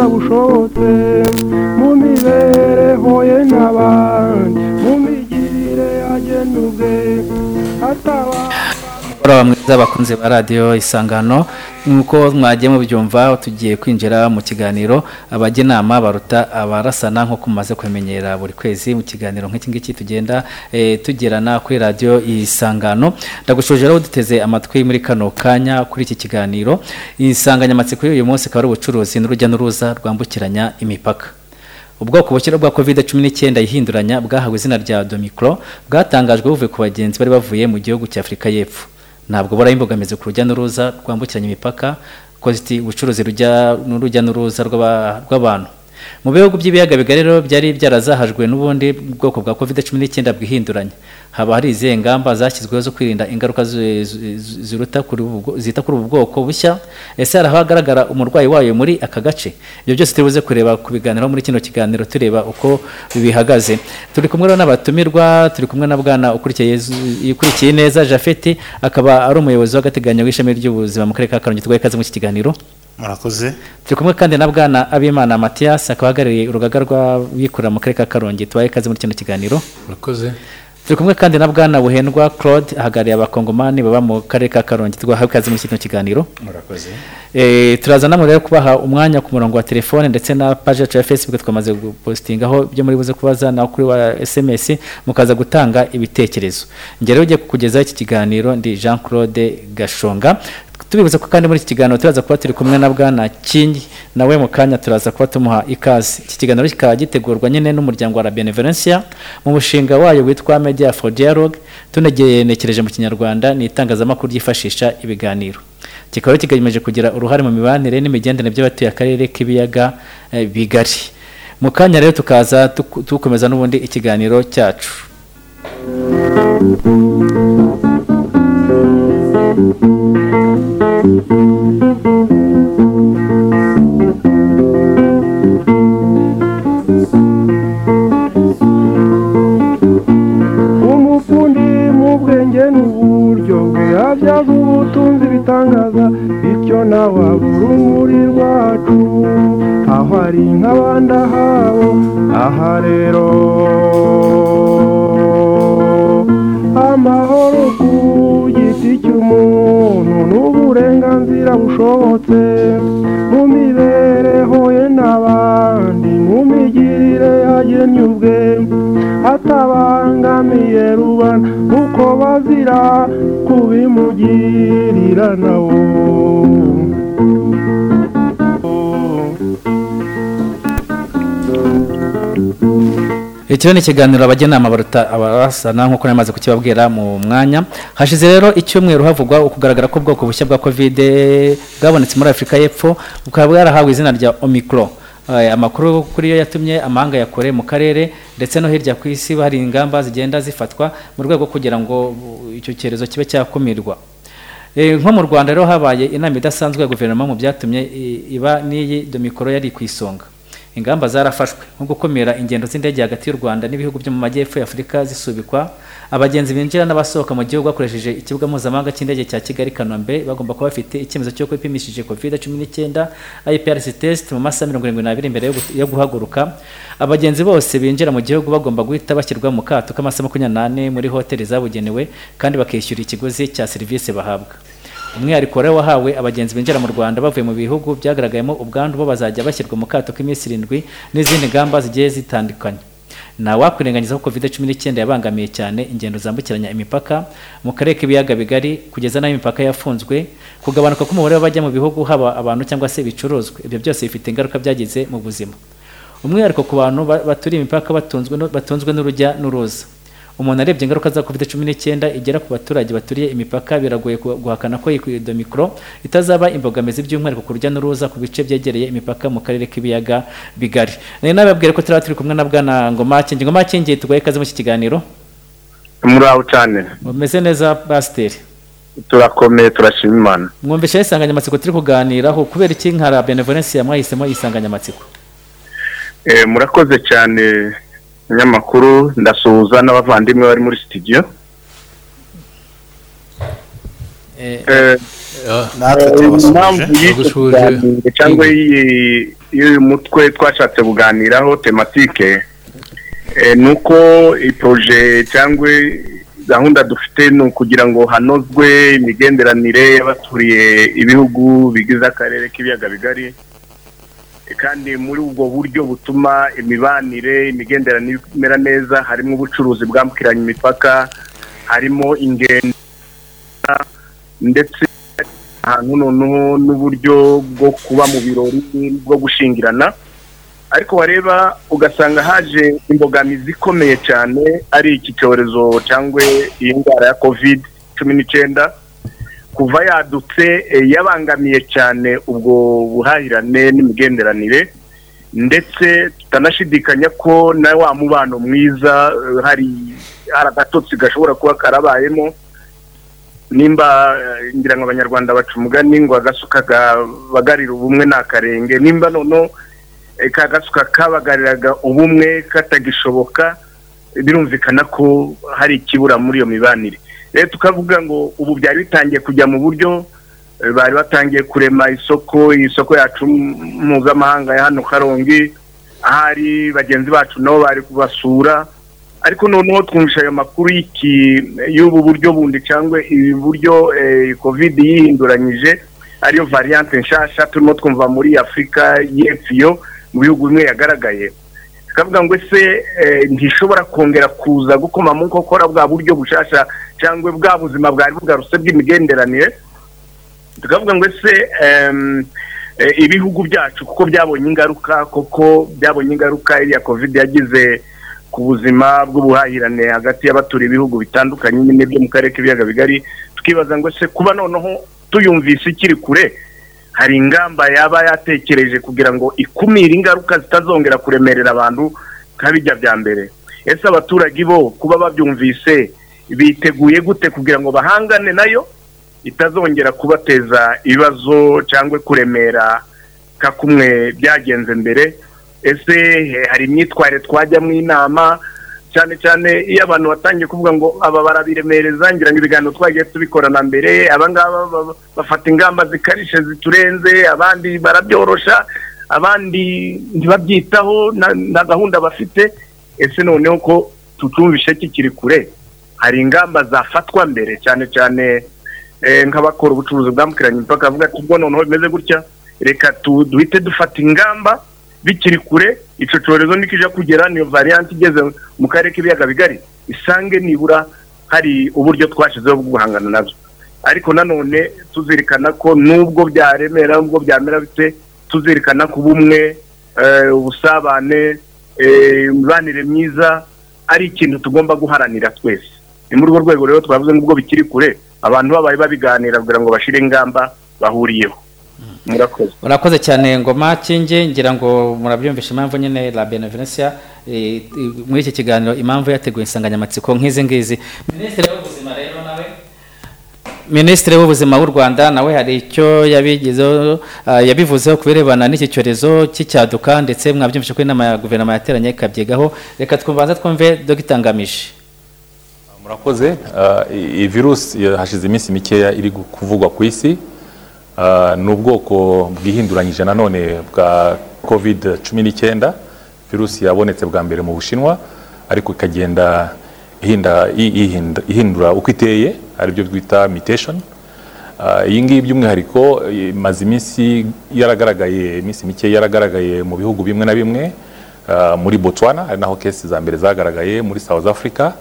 bushobotse mu mibereho ye n'abandi mu migirire agena ubwe ataba mwiza abakunzi ba radiyo isangano nk'uko mwagiye mubyumva tugiye kwinjira mu kiganiro. Abajya inama baruta abarasana nk'uko mumaze kubimenyera buri kwezi mu kiganiro nk'iki ngiki tugenda eh, tugirana kuri radiyo isangano. Ndagushoje rero duteze amatwi muri kano kanya kuri iki kiganiro. Insanganyamatsiko y'uyu munsi akaba ari ubucuruzi n'urujya n'uruza rwambukiranya imipaka. Ubwoko bushyira bwa covid cumi n'icyenda ihinduranya bwahawe izina rya domicro bwatangajwe buvuye ku bagenzi bari bavuye mu gihugu cya afurika y'epfo. Ntabwo buraho imbogamizi ku rujya n'uruza rwambukiranya imipaka ziti ubucuruzi rujya n'urujya n'uruza rw'aba- rw'abantu. Mu bihugu by'ibiyaga bigari rero byari byarazahajwe n'ubundi bwoko bwa covid cumi n'icyenda bwihinduranya haba hari izihe ngamba zashyizweho zo kwirinda ingaruka zi- zi- zi- ziruta zita kuri ubu bwoko bushya? Ese hari ahagaragara umurwayi wayo muri aka gace? Ibyo byose turi buze kureba ku biganiro muri kino kiganiro tureba uko bihagaze. Turi kumwe n'abatumirwa turi kumwe na bwana ukurikiye neza Jafeti akaba ari umuyobozi w'agateganyo w'ishami ry'ubuzima mu karere ka Karongi. Twaye ikaze muri iki kiganiro. Murakoze. Turi kumwe kandi na bwana abimana matiyasi akaba ahagarariye urugaga rw'abikorera mu karere ka karongi. Tubaye ikaze muri kino kiganiro. Murakoze. Turi kumwe kandi na bwana buhendwa claude ahagarariye abakongomani baba mu karere ka karongi. Tubaha ikaze muri kino kiganiro. Murakoze. Eh, turaza namwe rero kubaha umwanya ku murongo wa telefone ndetse na page yacu ya facebook. Twamaze gupostingaho ibyo muri buze kubaza naho kuri wa sms mukaza gutanga ibitekerezo. Njye rero ugiye kukugezaho iki kiganiro ndi jean claude gashonga. Tubibuze ko kandi muri iki kiganiro turaza kuba turi kumwe na bwana kingi nawe mu kanya turaza kuba tumuha ikaze. Iki kiganiro kikaba gitegurwa nyine n'umuryango wa benevolencia mu mushinga wayo witwa media for dialogue tunegenekereje mu kinyarwanda ni itangazamakuru ryifashisha ibiganiro. Kikaba kigamije kugira uruhare mu mibanire n'imigendere by'abatuye akarere k'ibiyaga eh, bigari. Mu kanya rero tukaza dukomeza n'ubundi ikiganiro cyacu. Umufundi mu bwenge n'uburyo bwe abyaza ubutunzi bitangaza bityo nawe abura urumuri rwacu aho ari nk'abandi ahabo aha rero. Amahoro ku giti cy'umuntu n'uburenganzira bushobotse mu mibereho ye n'abandi mu migirire yagennye ubwe. Atabangamiye rubanda uko bazira kubimugirira nawo iki rero ni ikiganiro abajyanama baruta abarasana nk'uko namaze kukibabwira mu mwanya. Hashize rero icyumweru havugwa ukugaragara ko ubwoko bushya bwa kovide bwabonetse muri afurika y'epfo bukaba bwarahawe izina rya omicro Eh, amakuru kuri yo yatumye amahanga ya kure mu karere ndetse no hirya ku isi hari ingamba zigenda zifatwa mu rwego kugira ngo icyo cyorezo kibe cyakumirwa. Eh, nko mu rwanda rero habaye inama idasanzwe ya guverinoma mu byatumye iba n'iyi domikoro yari ku isonga. Ingamba zarafashwe nko gukomera ingendo z'indege hagati y'u rwanda n'ibihugu byo mu majyepfo ya afurika zisubikwa. Abagenzi binjira n'abasohoka mu gihugu bakoresheje ikibuga mpuzamahanga cy'indege cya kigali kanombe bagomba kuba bafite icyemezo cy'uko bipimishije covid cumi n'icyenda iprc test mu masaha mirongo irindwi n'abiri mbere yo yo guhaguruka. Abagenzi bose binjira mu gihugu bagomba guhita bashyirwa mu kato k'amasaha makumyabiri n'ane muri hoteli zabugenewe kandi bakishyura ikiguzi cya serivisi bahabwa umwihariko rero wahawe abagenzi binjira mu rwanda bavuye mu bihugu byagaragayemo ubwandu bo bazajya bashyirwa mu kato k'iminsi irindwi n'izindi ngamba zigiye zitandukanye. Nta wakwirengagiza ko covid cumi n'icyenda yabangamiye cyane ingendo zambukiranya imipaka mu karere k'ibiyaga bigari kugeza n'aho imipaka yafunzwe kugabanuka k'umubare w'abajya mu bihugu haba abantu cyangwa se ibicuruzwa. Ibyo byose bifite ingaruka byagize mu buzima. Umwihariko ku bantu ba- baturiye imipaka batunzwe n'urujya n'uruza. Umuntu arebye ingaruka za covid cumi n'icyenda igera ku baturage baturiye imipaka biragoye gu- guhakana ko iyi domicro itazaba imbogamizi by'umwihariko ku rujya n'uruza ku bice byegereye imipaka mu karere k'ibiyaga bigari. Nari nababwire ko turaba turi kumwe na bwana ngomakingi. Ngomakingi tugoye ikaze muri iki kiganiro? Muraho cyane. Mumeze neza pasiteri turakomeye turashima imana. Mwumvishe insanganyamatsiko turi kuganiraho. Kubera iki? Nka la benevolence mwahisemo iyi nsanganyamatsiko Eh, murakoze cyane. Abanyamakuru ndasuhuza n'abavandimwe bari muri studio. Eh, Eh, natwe eh, impamvu y'icyo cyangwa y'iyi y'uyu mutwe twashatse kuganiraho tematike ni uko iporoje cyangwa gahunda dufite ni ukugira ngo hanozwe imigenderanire y'abaturiye ibihugu bigize akarere k'ibiyaga bigari. Kandi muri ubwo buryo butuma imibanire imigenderanire imera neza harimo ubucuruzi bwambukiranya imipaka harimo ingendo ndetse ahantu noneho n'uburyo bwo kuba mu birori bwo gushingirana. Ariko wareba ugasanga haje imbogamizi ikomeye cyane ari iki cyorezo cyangwa iyi ndwara ya covid cumi n'icyenda. Kuva yadutse eh, yabangamiye cyane ubwo buhahirane n'imigenderanire ndetse tutanashidikanya ko na wa mubano mwiza eh, hari agatotsi gashobora kuba karabayemo nimba eh, ngira ngo abanyarwanda baca umugani ngo agasuka kabagarira ubumwe ni akarenge nimba noneho eh, ka gasuka kabagariraga ubumwe katagishoboka birumvikana ko hari ikibura muri iyo mibanire. Rero tukavuga ngo ubu byari bitangiye kujya mu buryo eh, bari batangiye kurema isoko iyi soko yacu mpuzamahanga ya hano karongi ahari bagenzi bacu nabo bari kubasura. Ariko noneho twumvisha ayo makuru y'ubu buryo bundi cyangwa buryo eh, covid yihinduranyije ariyo variante nshasha turimo twumva muri afurika y'epfo mu bihugu bimwe yagaragaye. Tukavuga ngo ese eh, ntishobora kongera kuza gukoma mu nkokora bwa buryo bushasha cyangwa bwa buzima bwari bugarutse bw'imigenderanire tukavuga ngo ese eh, ibihugu byacu kuko byabonye ingaruka kuko byabonye ingaruka iriya covid yagize ku buzima bw'ubuhahirane hagati y'abaturiye ibihugu bitandukanye nyine byo mu karere k'ibiyaga bigari tukibaza ngo ese kuba noneho tuyumvise ikiri kure hari ingamba yaba yatekereje kugira ngo ikumire ingaruka zitazongera kuremerera abantu nka bijya bya mbere. Ese abaturage bo kuba babyumvise biteguye gute kugira ngo bahangane na yo itazongera kubateza ibibazo cyangwa kuremera nka kumwe byagenze mbere? Ese eh, hari imyitwarire twajyamo inama? Cyane cyane iyo abantu batangiye kuvuga ngo aba barabiremereza ngira ngo ibiganiro twagiye tubikorana mbere abangaba ba- bafata ingamba zikarishe ziturenze abandi barabyorosha abandi ntibabyitaho na- gahunda bafite. Ese noneho ko tutumvishe kikiri kure? Hari ingamba zafatwa mbere cyane cyane eh, nk'abakora ubucuruzi bwambukiranya imipaka bavuga ati ubwo noneho bimeze gutya. Reka duhite dufata ingamba bikiri kure icyo cyorezo nikija kugera niyo variante igeze mu karere k'ibiyaga bigari isange nibura hari uburyo twashyizeho bwo guhangana na byo ariko nanone tuzirikana ko nubwo byaremera nubwo byamera bite tuzirikana ku bumwe eh, ubusabane eh, imibanire myiza ari ikintu tugomba guharanira twese. Ni muri urwo rwego rero twavuze n'ubwo bikiri kure abantu babaye babiganira kugira ngo bashyire ingamba bahuriyeho. Murakoze. Urakoze cyane. Ngoma kingi ngira ngo murabyumvisha impamvu nyine la benevolencia eh, muri iki kiganiro impamvu yateguye insanganyamatsiko nk'izi ngizi. Minisitiri w'ubuzima rero nawe minisitiri w'ubuzima w'u rwanda nawe hari icyo yabigezeho ah, yabivuzeho ku birebana n'iki cyorezo cy'icyaduka ndetse mwabyumvishe ko inama ya guverinoma yateranye ikabyigaho. Reka twumvanze twumve dogita ngamije. Murakoze. Ah, iyi virusi ya- hashize iminsi mikeya iri kuvugwa ku isi. Ni ubwoko bwihinduranyije nanone bwa covid cumi n'icyenda. Virusi yabonetse bwa mbere mu bushinwa ariko ikagenda ihindura uko iteye ari byo twita mutation. Ah, iyi ngiyi by'umwihariko imaze iminsi yaragaragaye iminsi mike yaragaragaye mu bihugu bimwe na bimwe. Ah, muri botswana ari naho kesi za mbere zagaragaye muri south africa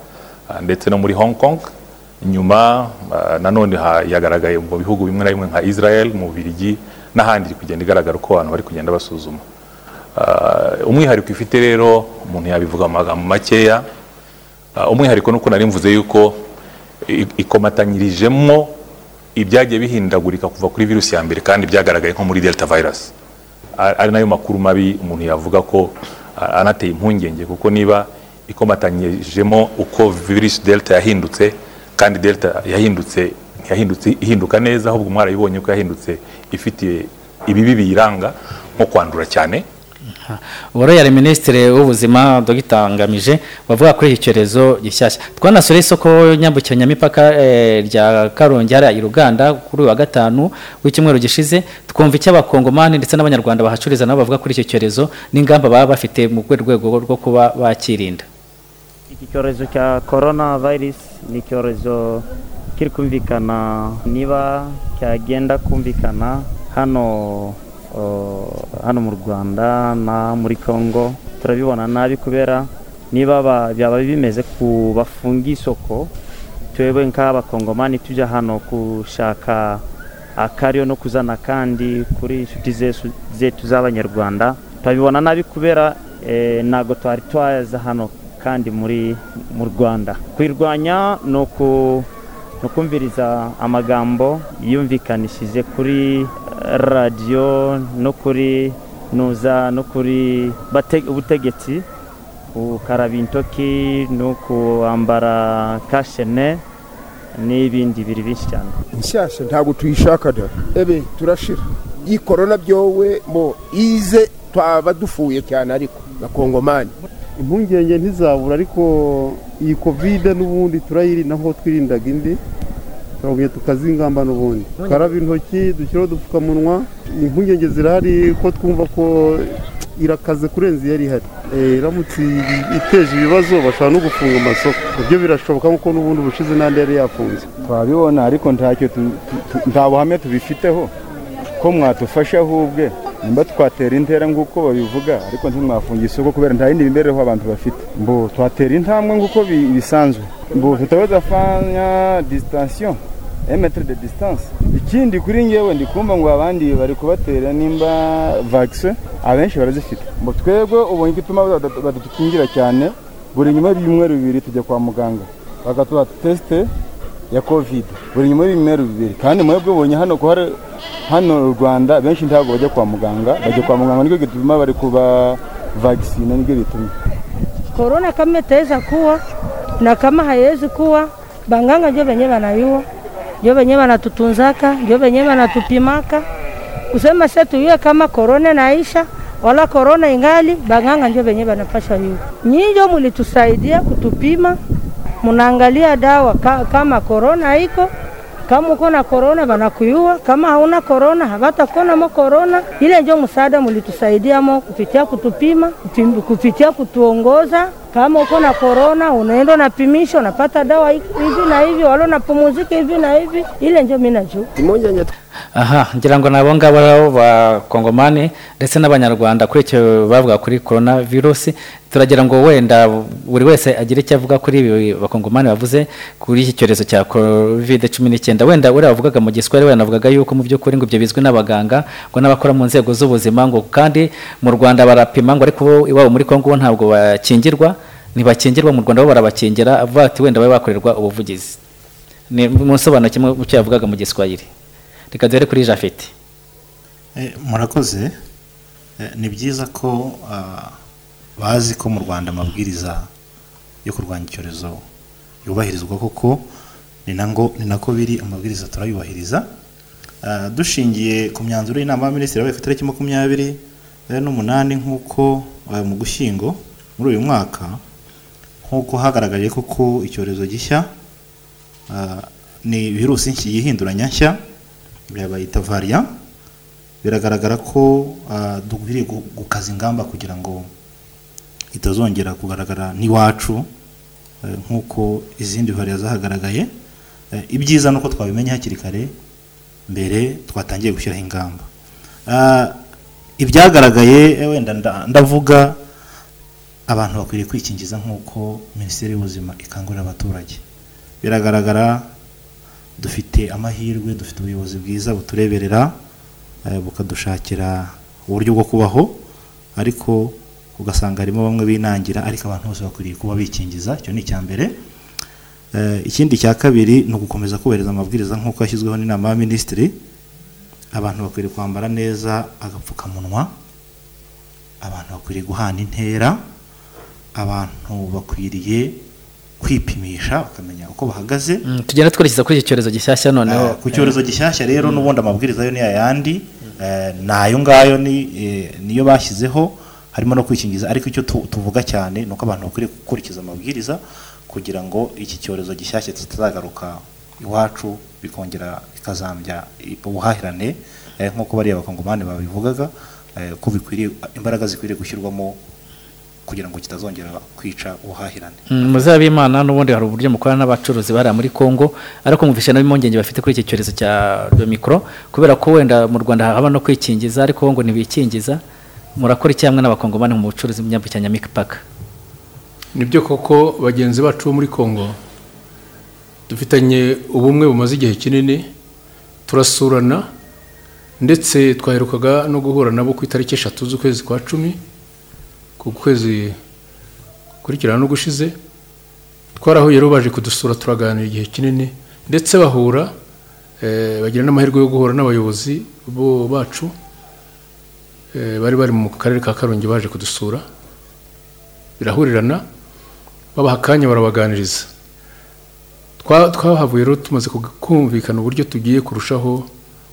ndetse no muri hong kong. Nyuma ah, nanone yagaragaye mu bihugu bimwe na bimwe nka israel mu bubiligi n'ahandi iri kugenda igaragara uko abantu bari kugenda basuzuma. Ah, umwihariko ifite rero umuntu yabivuga mu magambo makeya. Ah, umwihariko nuko nari mvuze yuko ikomatanyirijemo ibyagiye bihindagurika kuva kuri virusi ya mbere kandi byagaragaye nko muri delta virus. Ari na yo makuru mabi umuntu yavuga ko anateye impungenge kuko niba ikomatanyijemo uko virusi delta yahindutse kandi delta yahindutse ntiyahindutse ihinduka neza ahubwo mwarayibonye ko yahindutse ifite ibibi biyiranga nko kwandura cyane. Ubu rero yari minisitiri w'ubuzima dogita ngamije bavuga kuri iki cyorezo gishyashya. Twanasura isoko nyambukiranyamipaka eh, rya karongi hariya i ruganda kuri uyu wa gatanu w'icyumweru gishize. Twumva icyo abakongomani ndetse n'abanyarwanda bahacururiza nabo bavuga kuri icyo cyorezo n'ingamba baba bafite mu rwego rwo kuba bakirinda. Iki cyorezo cya korona vayirisi ni icyorezo kiri kumvikana niba cyagenda kumvikana hano hano mu rwanda na muri congo turabibona nabi kubera niba ba- byaba bimeze ku bafunga isoko twebwe nk'abakongomani tujya hano gushaka akaryo no kuzana kandi kuri inshuti zetu z'abanyarwanda. Turabibona nabi kubera eh, ntabwo twari twaza hano kandi muri mu rwanda. Kwirwanya ni uku ni ukumviriza amagambo yumvikanishije kuri radiyo no kuri nuza no kuri ubutegetsi. Gukaraba intoki no kwambara kashene n'ibindi biri byinshi cyane. Nshyashya ntabwo tuyishaka da ebe turashira. Iyi korona byowe mo ize twaba dufuye cyane ariko na kongomani. Impungenge ntizabura ariko iyi kovide n'ubundi turayirinda nk'uko twirindaga indi turagumya tukazingamba n'ubundi. Karaba intoki dushyiraho udupfukamunwa impungenge zirahari ko twumva ko irakaze kurenza iyari ihari. Eh, iramutse iteje ibibazo bashobora no gufunga amasoko. Ibyo birashoboka nk'uko n'ubundi ubushize n'andi yari yafunze. Twabibona ariko nta buhamya tubifiteho. Ko mwatufasha ahubwe nimba twatera intera nk'uko babivuga ariko ntimwafunga isoko kubera nta yindi mibereho abantu bafite. Mbo twatera intambwe nk'uko bi- bisanzwe. Mbo tutaweza fanya distansiyo emetre de distance. Ikindi kuri ngewe ndi kumva ngo abandi bari kubatera nimba vaccine abenshi barazifite. Mbo twebwe ubonye badatu- badukingira cyane buri nyuma y'ibyumweru bibiri tujya kwa muganga. Bakaduha tesite ya covid. Buri nyuma y'ibyumweru bibiri. Kandi mwebwe ubonye hano ko hari hano mu rwanda benshi ntabwo bajya kwa muganga. Bajya kwa muganga nicyo gituma bari kuba vagisine nicyo bituma korona kama teza kuwa na kama haiwezi kuwa banganga ndio wenyewe wanayua ndio wenyewe wanatutunzaka ndio wenyewe wanatupimaka kusema sasa tuyue kama korona naisha wala korona ingali banganga ndio wenyewe wanapasha yua nyinyi ndio mlitusaidia kutupima mnaangalia dawa ka, kama korona iko kama uko na korona banakuyua, kama hauna korona habatakuona mo korona. Ile njo msaada mlitusaidia mo kupitia kutupima, kupitia kutuongoza. Kama uko na korona unaenda unapimisha, unapata dawa hivi na hivi, wala unapumuzika hivi na hivi. Ile ndio mimi najua. aha ngira ngo nabonga ba bakongomani ndetse n'abanyarwanda kuri icyo bavuga kuri corona virusi turagira ngo wenda buri wese agire icyo avuga kuri ibi bakongomani bavuze kuri iki cyorezo cya covid cumi n'icyenda wenda uriya wavugaga mu giswahili wenda navugaga yuko mu by'ukuri ngo ibyo bizwi n'abaganga ngo n'abakora mu nzego z'ubuzima ngo kandi mu rwanda barapima ngo ariko bo iwabo muri kongo ntabwo bakingirwa ntibakingirwa mu rwanda bo barabakingira avuga ati wenda babe bakorerwa ubuvugizi. Ni mu nsobanuro kimwe mu cyo yavugaga mu giswahili. Reka duhere kuri jafeti Eh, murakoze. Eh, ni byiza ko ah, bazi ko mu rwanda amabwiriza yo kurwanya icyorezo yubahirizwa koko ni nako biri amabwiriza turayubahiriza. Ah, dushingiye ku myanzuro y'inama y'abaminisitiri yabaye ku itariki makumyabiri eh, n'umunani nk'uko mu gushyingo muri uyu mwaka nk'uko hagaragaye koko icyorezo gishya ah, ni virusi nshya yihinduranya nshya bayita variant biragaragara ko ah, dukwiriye gu- gukaza ingamba kugira ngo itazongera kugaragara n'iwacu eh, nk'uko izindi variant zahagaragaye. Ibyiza ni uko twabimenya hakiri kare mbere twatangiye gushyiraho ingamba. Ibyagaragaye wenda nda- ndavuga abantu bakwiriye kwikingiza nk'uko minisiteri y'ubuzima ikangurira abaturage. Biragaragara dufite amahirwe dufite ubuyobozi bwiza butureberera eh, bukadushakira uburyo bwo kubaho ariko ugasanga harimo bamwe binangira ariko abantu bose bakwiriye kuba bikingiza icyo ni icya mbere. Eh, ikindi cya kabiri ni ugukomeza kubahiriza amabwiriza nk'uko yashyizweho n'inama y'abaminisitiri abantu bakwiriye kwambara neza agapfukamunwa abantu bakwiriye guhana intera abantu bakwiriye kwipimisha bakamenya uko bahagaze. Tugenda twerekeza kuri iki cyorezo gishyashya noneho. Eh, ku cyorezo gishyashya rero n'ubundi amabwiriza yo ni ayandi. Eh, ni ayo ngayo eh, niyo bashyizeho. Harimo no kwikingiza. Ariko icyo tu- tuvuga cyane ni uko abantu bakwiriye gukurikiza amabwiriza kugira ngo iki cyorezo gishyashya kitazagaruka iwacu bikongera bikazambya ubuhahirane. Nk'uko bariya bakongomani babivugaga ko bikwiriye imbaraga zikwiriye gushyirwamo kugira ngo kitazongera kwica ubuhahirane. Muzabimana n'ubundi hari uburyo mukorana n'abacuruzi bariya muri congo ariko mwumvisha n'impungenge bafite kuri iki cyorezo cya mikoro kubera ko wenda mu rwanda haba no kwikingiza ariko ngo ntibikingiza. Murakora iki hamwe n'abakongomani mu bucuruzi bw'inyambukiranya mikipaka ni byo koko bagenzi bacu bo muri congo dufitanye ubumwe bumaze igihe kinini turasurana ndetse twaherukaga no guhura nabo ku itariki eshatu z'ukwezi kwa cumi ku kwezi kurikirana no gushize twarahuye rero baje kudusura turaganira igihe kinini ndetse bahura eh, bagira n'amahirwe yo guhura n'abayobozi bo bacu eh, bari bari mu karere ka karongi baje kudusura birahurirana babaha akanya barabaganiriza. Twa- twahavuye rero tumaze kumvikana uburyo tugiye kurushaho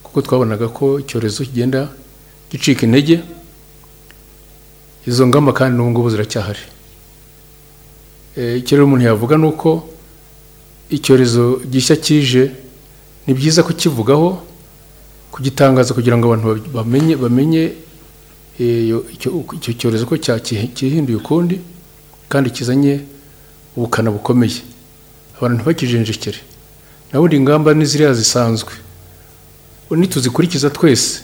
kuko twabonaga ko icyorezo kigenda gicika intege izo ngamba kandi n'ubu ngubu ziracyahari. Eh, icyo rero umuntu yavuga ni uko icyorezo gishya kije ni byiza kukivugaho kugitangaza kugira ngo abantu bamenye bamenye eh, icyo cyorezo ko kihinduye ukundi kandi kizanye ubukana bukomeye. Abantu ntibakijenjekere. Naho ingamba ni ziriya zisanzwe. Nituzikurikiza twese.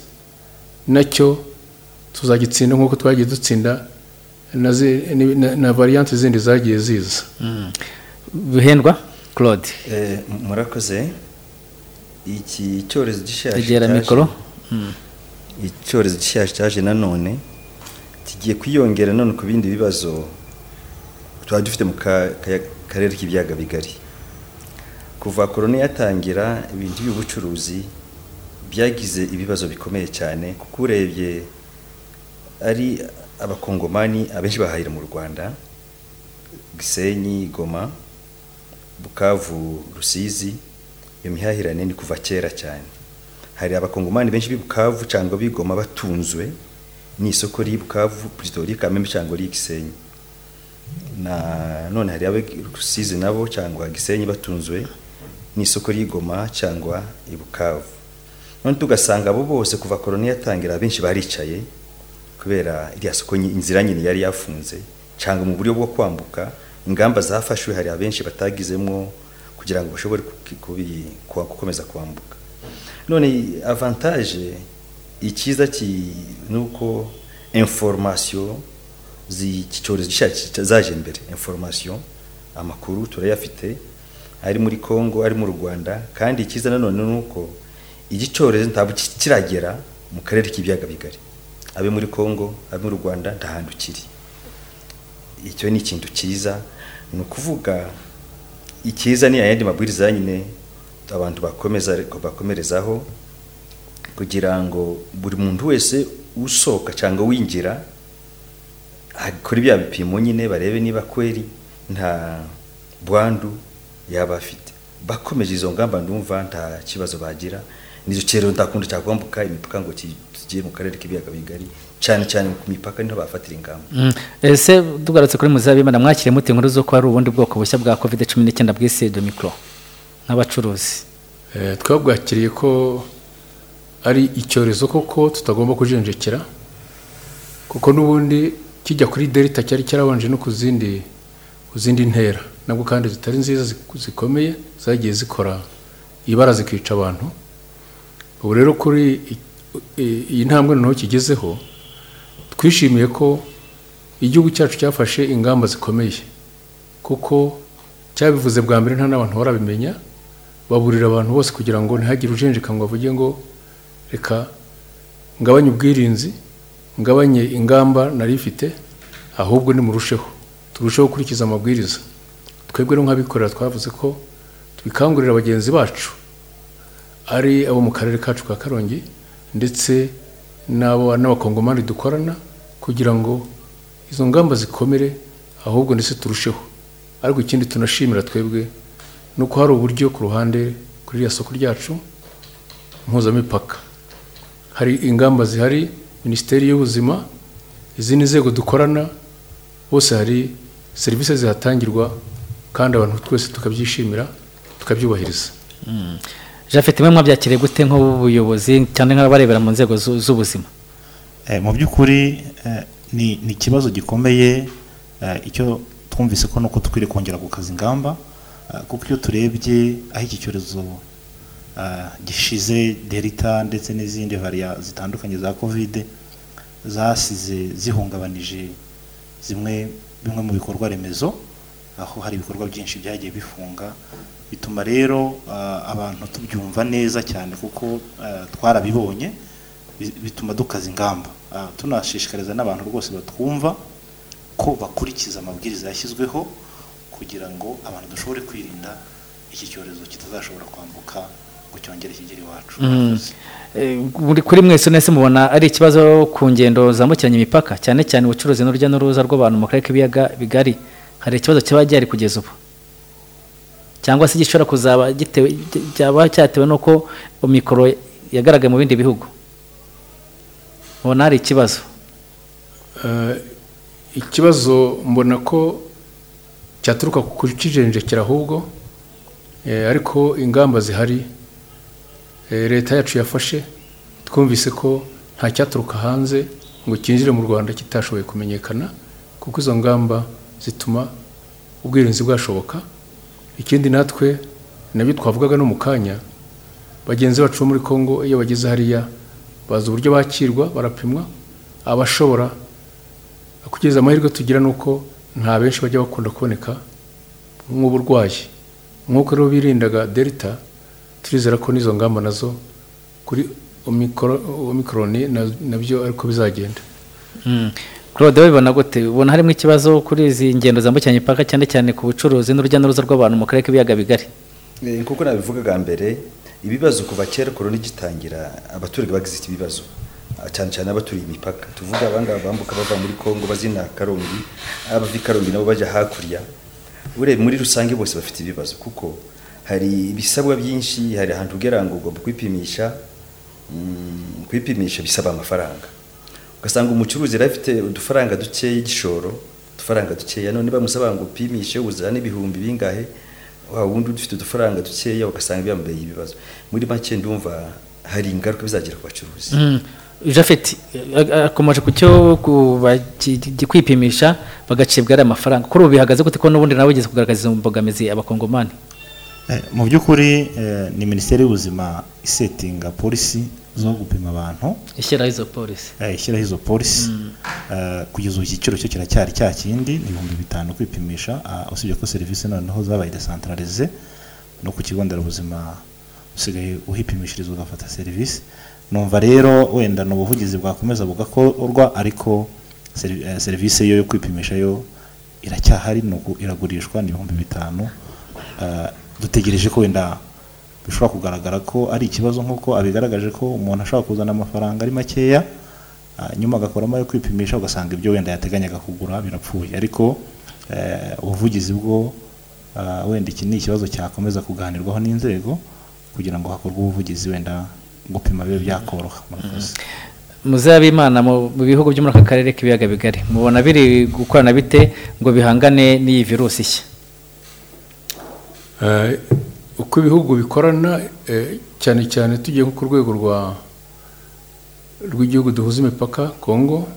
Nacyo tuzagitsinda nk'uko twagiye dutsinda na, variante zindi zagiye ziza. Bihendwa claude. Eh, murakoze. Iki cyorezo gishyashya egera cyaje- mikoro. Icyorezo gishyashya cyaje nanone kigiye kwiyongera none ku bindi bibazo twari dufite mu ka- ka- karere k'ibiyaga bigari. Kuva korona yatangira ibintu by'ubucuruzi byagize ibibazo bikomeye cyane. Kuko urebye ari abakongomani abenshi bahahira mu rwanda gisenyi goma bukavu rusizi iyo mihahirane ni kuva kera cyane. Hari abakongomani benshi b'i bukavu cyangwa bigoma batunzwe n'isoko ry'i bukavu puritori kamembe cyangwa ry'i gisenyi. Na none hari abe rusizi nabo cyangwa gisenyi batunzwe n'isoko ry'igoma cyangwa i bukavu. None tugasanga abo bose kuva korona yatangira abenshi baricaye. Kubera iriya soko inzira nyine yari yafunze cyangwa mu buryo bwo kwambuka ingamba zafashwe hari abenshi batagizemo kugira ngo bashobore gukomeza kwambuka. None avantage icyiza ki- ni uko information z'iki cyorezo zaje imbere information amakuru turayafite ari muri Congo ari mu Rwanda kandi icyiza nanone ni uko iki cyorezo ntabwo ki- kiragera mu karere k'ibiyaga bigari. Abe muri Congo abe mu Rwanda ndahantu kiri. Icyo ni ikintu cyiza. Ni ukuvuga icyiza ni ayandi mabwiriza nyine abantu bakomerezaho kugira ngo buri muntu wese usohoka cyangwa winjira akora ibya bipimo nyine barebe niba kweri nta bwandu yaba afite. Bakomeje izo ngamba ndumva nta kibazo bagira. Nizo rero ndakunda cyakwambuka imipaka ngo kigiye mu karere k'ibiyaga bigari cyane cyane ku mipaka ni ho bafatira ingamba. Mm. ese tugarutse kuri muzabimana mwakire mute inkuru z'uko hari ubundi bwoko bushya bwa covid cumi n'icyenda bw'isi? De mikoro nk'abacuruzi Eh, twabwakiriye ko ari icyorezo koko tutagomba kujenjekera kuko n'ubundi kijya kuri delta cyari cyarabanje no ku zindi ku zindi ntera. Nabwo kandi zitari nziza zik- zikomeye zagiye zikora ibara zikica abantu. Ubu rero kuri iyi ntambwe noneho kigezeho twishimiye ko igihugu cyacu cyafashe ingamba zikomeye. Kuko cyabivuze bwa mbere nta n'abantu barabimenya baburira abantu bose kugira ngo ntihagire ujenjeka ngo avuge ngo reka ngabanye ubwirinzi ngabanye ingamba nari ifite ahubwo nimurusheho. Turusheho gukurikiza amabwiriza. Twebwe nk'abikorera twavuze ko tubikangurira bagenzi bacu ari abo mu karere kacu ka karongi ndetse n'abakongomani dukorana kugira ngo izo ngamba zikomere ahubwo ndetse turusheho. Ariko ikindi tunashimira twebwe ni uko hari uburyo ku ruhande kuri iriya soko ryacu mpuzamipaka. Hari ingamba zihari minisiteri y'ubuzima izindi nzego dukorana bose hari serivisi zihatangirwa kandi abantu twese tukabyishimira tukabyubahiriza. Jafite imwe mwabyakiriye gute nk'ubuyobozi cyane nk'abarebera mu nzego zu- z'ubuzima? Eh, mu by'ukuri eh, ni ikibazo gikomeye eh, icyo twumvise ko nuko dukwiriye kongera gukaza ingamba kuko iyo turebye aho iki cyorezo gishize delita ndetse n'izindi variya zitandukanye za kovide zasize zihungabanije zimwe bimwe mu bikorwa remezo aho hari ibikorwa byinshi byagiye bifunga bituma rero ah, abantu tubyumva neza cyane kuko ah, twarabibonye bi- bituma dukaza ingamba. Ah, tunashishikariza n'abantu rwose batwumva ko bakurikiza amabwiriza yashyizweho kugira ngo abantu dushobore kwirinda iki cyorezo kitazashobora kwambuka ngo cyongere kigere iwacu. Mm. Eh, kuri mwese nese mubona ari ikibazo ku ngendo zambukiranya imipaka? Cyane cyane ubucuruzi n'urujya n'uruza rw'abantu mu karere k'ibiyaga bigari. Hari ikibazo kiba gihari kugeza ubu? Cyangwa se gishobora kuzaba gitewe cyaba cyatewe n'uko mikoro yagaragaye mu bindi bihugu. Mubona hari ikibazo? Eh, ikibazo mbona ko cyaturuka ku kukijenjekera ahubwo eh, ariko ingamba zihari eh, leta yacu yafashe twumvise ko nta cyaturuka hanze ngo cyinjire mu rwanda kitashoboye kumenyekana kuko izo ngamba zituma ubwirinzi bwashoboka. Ikindi natwe na byo twavugaga no mu kanya bagenzi bacu bo muri congo iyo bageze hariya bazi uburyo bakirwa barapimwa abashobora. Kugeza amahirwe tugira ni uko nta benshi bajya bakunda kuboneka nk'uburwayi. Nk'uko rero birindaga delita turizera ko n'izo ngamba na zo kuri omikoro- omikoroni na- na byo ariko bizagenda. Mm. Claude wabibona gute? Ubona harimo ikibazo kuri izi ngendo zambukiranya imipaka cyane cyane ku bucuruzi n'urujya n'uruza rw'abantu mu karere k'ibiyaga bigari? Eh, nk'uko nabivugaga mbere ibibazo kuva kera korona igitangira abaturage bagize ibibazo. Ah, cyane cyane abaturiye imipaka tuvuga abangaba bambuka bava muri Kongo bazina Karongi abava Karongi nabo bajya hakurya. Urebye muri rusange bose bafite ibibazo kuko hari ibisabwa byinshi hari ahantu ugera ngo ugomba kwipimisha mm, kwipimisha bisaba amafaranga. Ugasanga umucuruzi yari afite udufaranga dukeya igishoro udufaranga dukeya. None bamusaba ngo upimishe uzane ibihumbi bingahe wa wundi ufite udufaranga dukeya ugasanga byambaye ibibazo. Muri make ndumva hari ingaruka bizagira ku bacuruzi. Mm. Japhet eh, akomeje ku cyo kwipimisha bagacibwa ari amafaranga. Kuri ubu bihagaze gute ko n'ubundi nawe ugeze kugaragaza izo mbogamizi abakongomani? Eh, mu by'ukuri eh, ni minisiteri y'ubuzima isetinga polisi zo gupima abantu. Ishyiraho izo polisi eh, ishyiraho izo polisi Eh, kugeza ubu igiciro cyo kiracyari cya kindi ni ibihumbi bitanu kwipimisha. Ah, usibye ko serivisi noneho zabaye desantararize no ku kigo nderabuzima usigaye uhipimishiriza ugafata serivisi numva rero wenda ni ubuvugizi bwakomeza bugakorwa ariko seri- eh, serivisi yo yo kwipimisha yo iracyahari iragurishwa ni ibihumbi bitanu. Dutegereje ko wenda bishobora kugaragara ko ari ikibazo nk'uko abigaragaje ko umuntu ashobora kuzana amafaranga ari makeya ah, nyuma agakoramo ayo kwipimisha ugasanga ibyo wenda yateganyaga kugura birapfuye. Ariko eh, ubuvugizi bwo ah, wenda iki ni ikibazo cyakomeza kuganirwaho n'inzego kugira ngo hakorwe ubuvugizi wenda gupima bibe byakoroha. Murakoze. Muzabe imana mu mu bihugu byo muri aka karere k'ibiyaga bigari mubona biri gukorana bite ngo bihangane n'iyi virusi nshya? Eh, uko ibihugu bikorana eh, cyane cyane tugiye nko ku rwego rw'igihugu duhuza imipaka kongo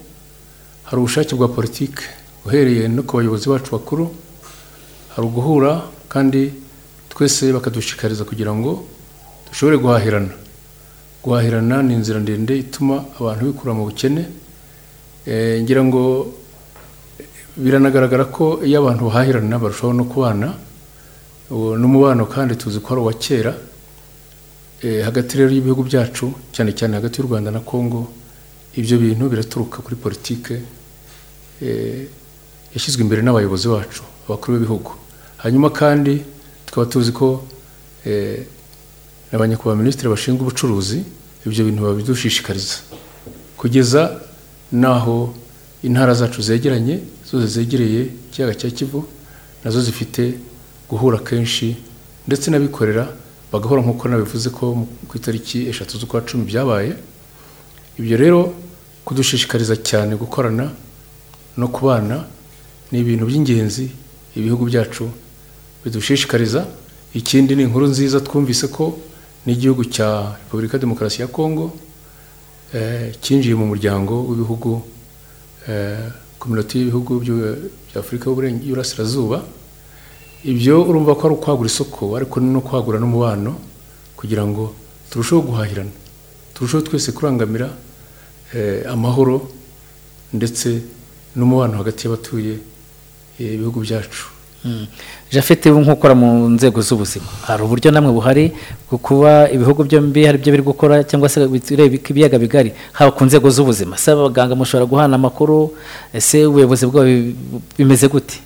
hari ubushake bwa politiki uhereye no ku bayobozi bacu bakuru hari uguhura kandi twese bakadushishikariza kugira ngo dushobore guhahirana. Guhahirana ni inzira ndende ituma abantu bikura mu bukene Eh, ngira ngo biranagaragara ko iyo abantu bahahirana barushaho no kubana n'umubano kandi tuzi ko ari uwa kera Eh, hagati rero y'ibihugu byacu cyane cyane hagati y'u rwanda na congo ibyo bintu biraturuka kuri politike eh, yashyizwe imbere n'abayobozi bacu abakuru b'ibihugu. Hanyuma kandi tukaba tuzi ko eh, na ba nyakubahwa minisitiri bashinzwe ubucuruzi ibyo bintu babidushishikariza. Kugeza n'aho intara zacu zegeranye zose zegereye ikiyaga cya kivu na zo zifite guhura kenshi ndetse n'abikorera bagahora nk'uko nabivuze ko ku itariki eshatu z'ukwa cumi byabaye. Ibyo rero kudushishikariza cyane gukorana no kubana ni ibintu by'ingenzi ibihugu byacu bidushishikariza. Ikindi ni inkuru nziza twumvise ko n'igihugu cya repubulika demokarasi ya kongo eh, cyinjiye mu muryango w'ibihugu eh, kominote y'ibihugu bya afurika y'Uburen- y'uburasirazuba ibyo urumva ko ari ukwagura isoko ariko ni no kwagura n'umubano kugira ngo turusheho guhahirana. Turusheho twese kurangamira eh, amahoro ndetse n'umubano hagati y'abatuye eh, ibihugu byacu. Jafete nk'ukora mu nzego z'ubuzima hari uburyo namwe buhari bwo kuba ibihugu byombi hari ibyo biri gukora cyangwa se ibiyaga bigari haba ku nzego z'ubuzima? Se abaganga mushobora guhana amakuru ese ubuyobozi bwabo bi- bimeze gute?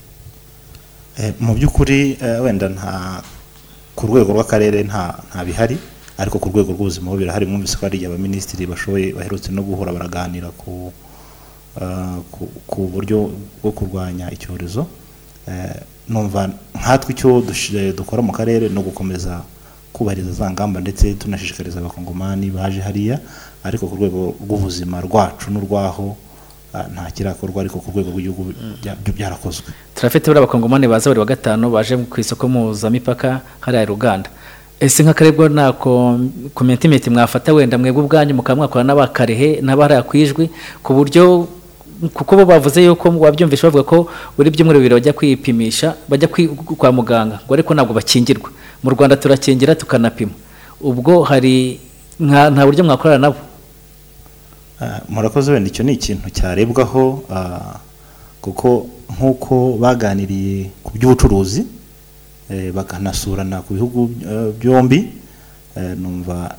Mu by'ukuri eh, wenda nta ku rwego rw'akarere nta bihari ariko ku rwego rw'ubuzima ho birahari. Mwumvise ko hari igihe abaminisitiri bashoboye baherutse no guhura baraganira ku ah, ku- buryo bwo kurwanya icyorezo. Eh, numva nkatwe icyo dukora mu karere ni ugukomeza kubahiriza za ngamba ndetse tunashishikariza abakongomani baje hariya. Ariko ku rwego rw'ubuzima rwacu n'urwaho ah, nta kirakorwa ariko ku rwego rw'igihugu byo byarakozwe. Turafite buriya abakongomani baza buri wa gatanu baje ku isoko mpuzamipaka hariya ruganda. Ese nk'akarere nta komitimenti mwafata wenda? Mwebwe ubwanyu mukaba mwakora n'abakarehe n'abahariya ku ijwi ku buryo kuko bo bavuze yuko wabyumvisha bavuga ko buri byumweru bibiri bajya kwipimisha bajya kwa muganga ngo ariko ntabwo bakingirwa. Mu rwanda turakingira tukanapima. Ubwo hari nta buryo mwakorana nabo. Ah, murakoze wenda icyo ni ikintu cyarebwaho ah, kuko nk'uko baganiriye ku by'ubucuruzi eh, bakanasurana ku bihugu eh, byombi eh, numva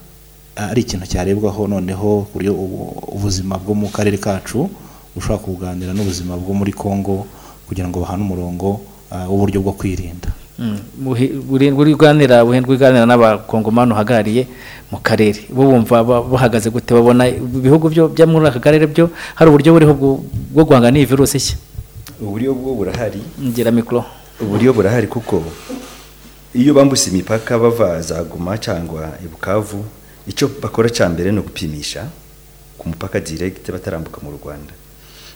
ari ikintu cyarebwaho noneho ku buryo ubu- ubuzima bwo mu karere kacu bushobora kuganira n'ubuzima bwo muri Congo kugira ngo bahane umurongo w'uburyo bwo kwirinda. Buri rwanira buhendwa iganira n'abakongomani uhagarariye mu karere. Bo bumva ba- bahagaze gute babona ibihugu byo byo muri aka karere byo hari uburyo buriho bwo guhangana n'iyi virusi nshya? Uburyo bwo burahari. Ngira mikoro uburyo burahari kuko iyo bambutse imipaka bava za guma cyangwa i bukavu icyo bakora cya mbere ni ugupimisha ku mupaka direct batarambuka mu rwanda.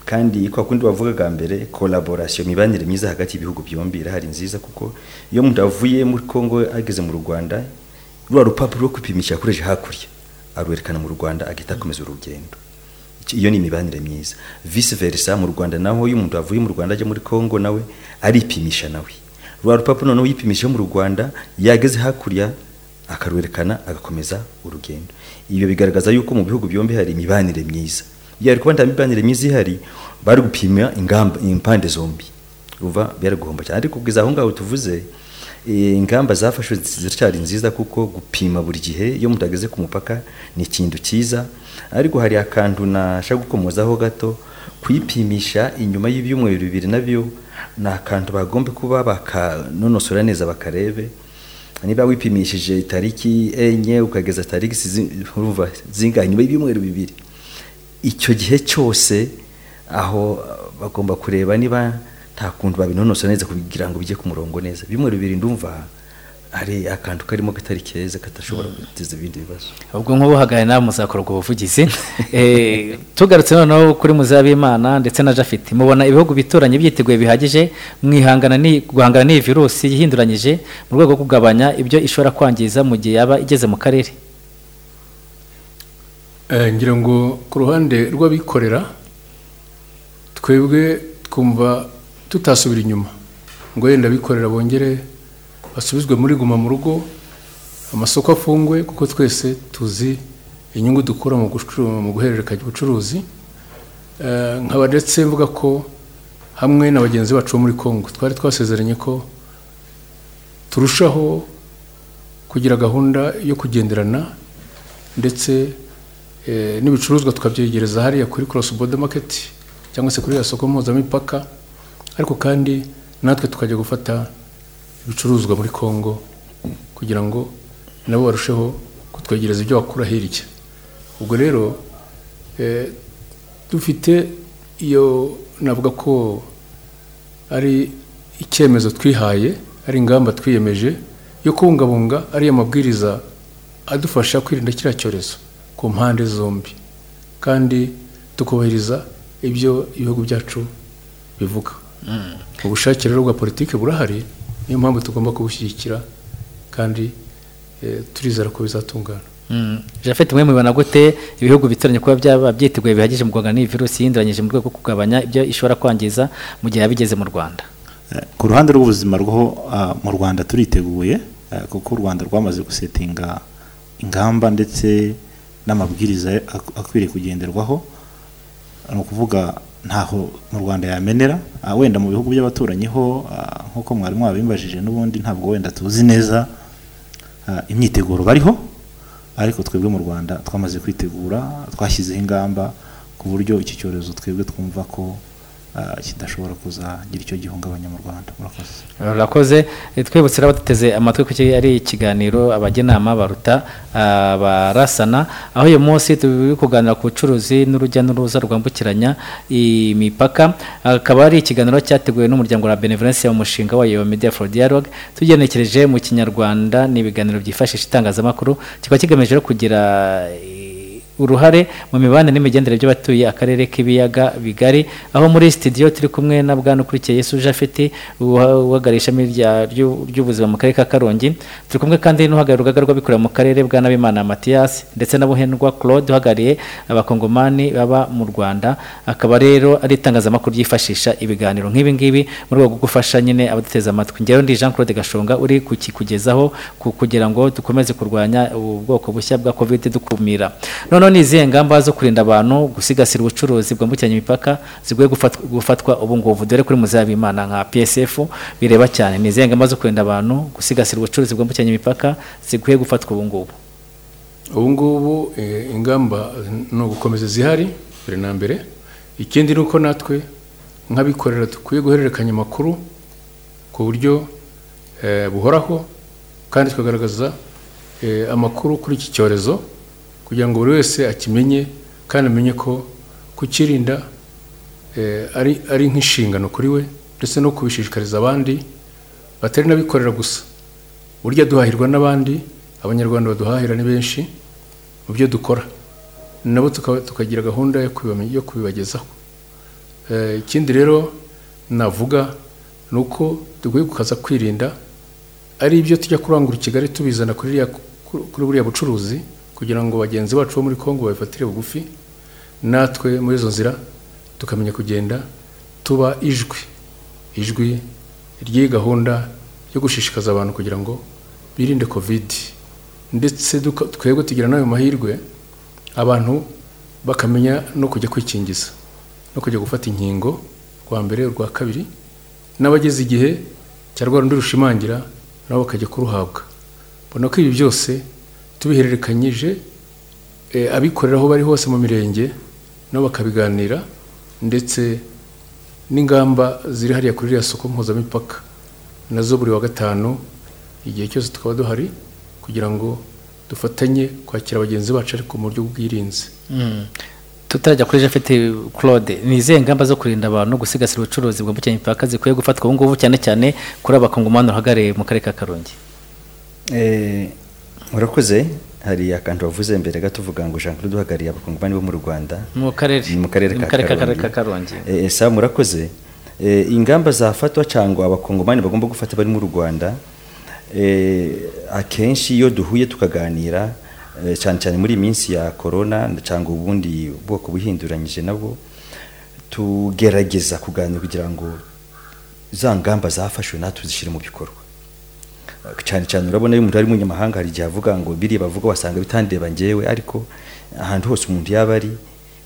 Kandi kwa kundi bavugaga mbere collaboration imibanire myiza hagati y'ibihugu byombi irahari nziza kuko iyo umuntu avuye muri Congo ageze mu Rwanda rwa rupapuro rwo kwipimisha yakoresheje hakurya arwerekana mu Rwanda agahita akomeza urugendo. Iyo ni imibanire myiza. Vice versa mu Rwanda naho iyo umuntu avuye mu Rwanda ajya muri Congo nawe aripimisha nawe. Rwa rupapuro noneho yipimisha mu Rwanda yageze hakurya akarwerekana agakomeza urugendo. Ibyo bigaragaza yuko mu bihugu byombi hari imibanire myiza. Iyo ari kuba nta mibanire myiza ihari bari gupima ingamba impande zombi. Urumva byari guhomba cyane. Ariko kugeza aho ngaho tuvuze eh, ingamba zafashwe ziracyari nziza kuko gupima buri gihe iyo mutageze ku mupaka ni ikintu cyiza. Ariko hari akantu nashaka gukomozaho gato kwipimisha inyuma y'ibyumweru bibiri na byo ni akantu bagomba kuba bakanonosora neza bakarebe. Niba wipimishije tariki enye ukageza tariki urumva zingahe? Nyuma y'ibyumweru bibiri. Icyo gihe cyose aho bagomba kureba niba nta kuntu babinonosora neza kugira ngo bijye ku murongo neza. Ibyumweru bibiri ndumva hari akantu karimo katari keza katashobora guteza ibindi bibazo. Ubwo nk'ubuhagarariye nawe muzakora ubwo buvugizi. Eh, tugarutse noneho kuri muzabimana ndetse na jafiti mubona ibihugu bituranye byiteguye bihagije mwihangana ni guhangana n'iyi virusi yihinduranyije mu rwego rwo kugabanya ibyo ishobora kwangiza mu gihe yaba igeze mu karere. Ngira ngo ku ruhande rw'abikorera twebwe twumva tutasubira inyuma. Ngo yenda abikorera bongere basubizwe muri guma mu rugo amasoko afungwe kuko twese tuzi inyungu dukura mu guhererekanya ubucuruzi. Eh, nkaba ndetse mvuga ko hamwe na bagenzi bacu bo muri congo twari twasezeranye ko turushaho kugira gahunda yo kugenderana ndetse eh, n'ibicuruzwa tukabyegereza hariya kuri cross border market cyangwa se kuri ya soko mpuzamipaka ariko kandi natwe tukajya gufata ibicuruzwa muri Congo kugira ngo nabo barusheho kutwegereza ibyo bakura hirya ubwo rero eh, dufite iyo navuga ko ari icyemezo twihaye ari ingamba twiyemeje yo kubungabunga ariya mabwiriza adufasha kwirinda kiriya cyorezo. Ku mpande zombi. Kandi tukubahiriza ibyo ibihugu byacu bivuga. Ubushake rero bwa politiki burahari niyo mpamvu tugomba kubushyigikira kandi eh, turizera ko bizatungana. Mm. Japhet mwe mubibona gute? Ibihugu bitoranye kuba byaba byiteguye bihagije mu guhangana n'iyi virusi yihinduranyije mu rwego rwo kugabanya ibyo ishobora kwangiza mu gihe yabigeze mu Rwanda. Ku ruhande rw'ubuzima rwo ah, mu rwanda turiteguye ah, kuko u rwanda rwamaze gusetinga ingamba ndetse n'amabwiriza ak- akwiriye kugenderwaho ni ukuvuga ntaho mu rwanda yamenera. Ah, wenda mu bihugu by'abaturanyi ho ah, nk'uko mwari mwabimbajije n'ubundi ntabwo wenda tuzi neza ah, imyiteguro bariho. Ariko twebwe mu rwanda twamaze kwitegura twashyizeho ingamba ku buryo iki cyorezo twebwe twumva ko kidashobora kuzagira icyo gihungabanya mu rwanda. Murakoze. Urakoze. Eh, twibutse rero abatuteze amatwi ko iki ari ikiganiro abagenama baruta ah, barasana. Aho uyu munsi turi kuganira ku bucuruzi n'urujya n'uruza rwambukiranya imipaka akaba ari ikiganiro cyateguwe n'umuryango wa Benevolence mu mushinga wayo wa Media for Dialogue tugenekereje mu kinyarwanda ni ibiganiro byifashisha itangazamakuru. Kikaba kigamije kugira uruhare mu mibanire n'imigendere by'abatuye akarere k'ibiyaga bigari aho muri studio turi kumwe na bwana ukurikiye Yesu Jafeti uhagarariye ishami rya- ryu- ry'ubuzima mu karere ka Karongi. Turi kumwe kandi n'uhagarariye urugaga rw'abikorera mu karere bwa Nabimana Mathias ndetse na Buhendwa Claude uhagarariye abakongomani baba mu Rwanda. Akaba rero ari itangazamakuru ryifashisha ibiganiro nk'ibi ngibi mu rwego rwo gufasha nyine abaduteze amatwi. Njyewe ndi Jean Claude Gashonga uri kukikugezaho ku- kugira ngo dukomeze kurwanya ubwoko bushya bwa covid dukumira. Noneho ni izihe ngamba zo kurinda abantu gusigasira ubucuruzi bwambukiranya imipaka zikwiye gufatwa, ubu ngubu dore kuri muzabimana nka PSF bireba cyane. Ni izihe ngamba zo kurinda abantu gusigasira ubucuruzi bwambukiranya imipaka zikwiye gufatwa ubu ngubu ubu ngubu eh, ingamba ni ugukomeza zihari mbere na mbere. Ikindi ni uko natwe nk'abikorera dukwiye guhererekanya amakuru ku buryo eh, buhoraho kandi tukagaragaza eh, amakuru kuri iki cyorezo. Kugira ngo buri wese akimenye kandi amenye ko kukirinda eh, ari, nk'inshingano kuri we ndetse no kubishishikariza abandi batari n'abikorera gusa. Burya duhahirwa n'abandi abanyarwanda baduhahira ni benshi mu byo dukora. Nabo tuka- tukagira gahunda yo kubibagezaho. Eh, ikindi rero navuga ni uko dukwiye gukaza kwirinda ari ibyo tujya kurangura i kigali tubizana kuri buriya bucuruzi kugira ngo bagenzi bacu bo muri kongo babifatire bugufi natwe muri izo nzira tukamenya kugenda tuba ijwi. Ijwi ry'iyi gahunda yo gushishikaza abantu kugira ngo birinde covid. Ndetse twebwe tugira n'ayo mahirwe abantu bakamenya no kujya kwikingiza no kujya gufata inkingo rwa mbere urwa kabiri n'abageze igihe cya rwa rushimangira nabo bakajya kuruhabwa. Mbona ko ibi byose tubihererekanyije eh, abikorera aho bari hose mu mirenge nabo bakabiganira ndetse n'ingamba ziri hariya kuri iriya soko mpuzamipaka. Nazo buri wa gatanu igihe cyose tukaba duhari kugira ngo dufatanye kwakira bagenzi bacu ariko mu buryo bw'ubwirinzi Mm. tutarajya kuri Jafet Claude. Ni izihe ngamba zo kurinda abantu no gusigasira ubucuruzi bwambukiranya imipaka zikwiye gufatwa ubu ngubu cyane cyane kuri abakongomani uhagarariye mu karere ka Karongi. Eh, murakoze? Hari akantu wavuze mbere gato uvuga ngo Jean Claude uhagarariye abakongomani bo mu Rwanda. Mu karere ka Karongi. ka Karongi. Eh, sa murakoze? Eh, ingamba zafatwa cyangwa abakongomani bagomba gufata bari mu Rwanda eh, akenshi iyo duhuye tukaganira eh, cyane cyane muri iyi minsi ya corona cyangwa ubundi bwoko buhinduranyije nabwo tugerageza kuganira kugira ngo za ngamba zafashwe natwe tuzishyire mu bikorwa. Cyane cyane urabona iyo umuntu ari umunyamahanga hari igihe avuga ngo biriya bavuga wasanga bitandeba njyewe ariko ahantu hose umuntu yaba ari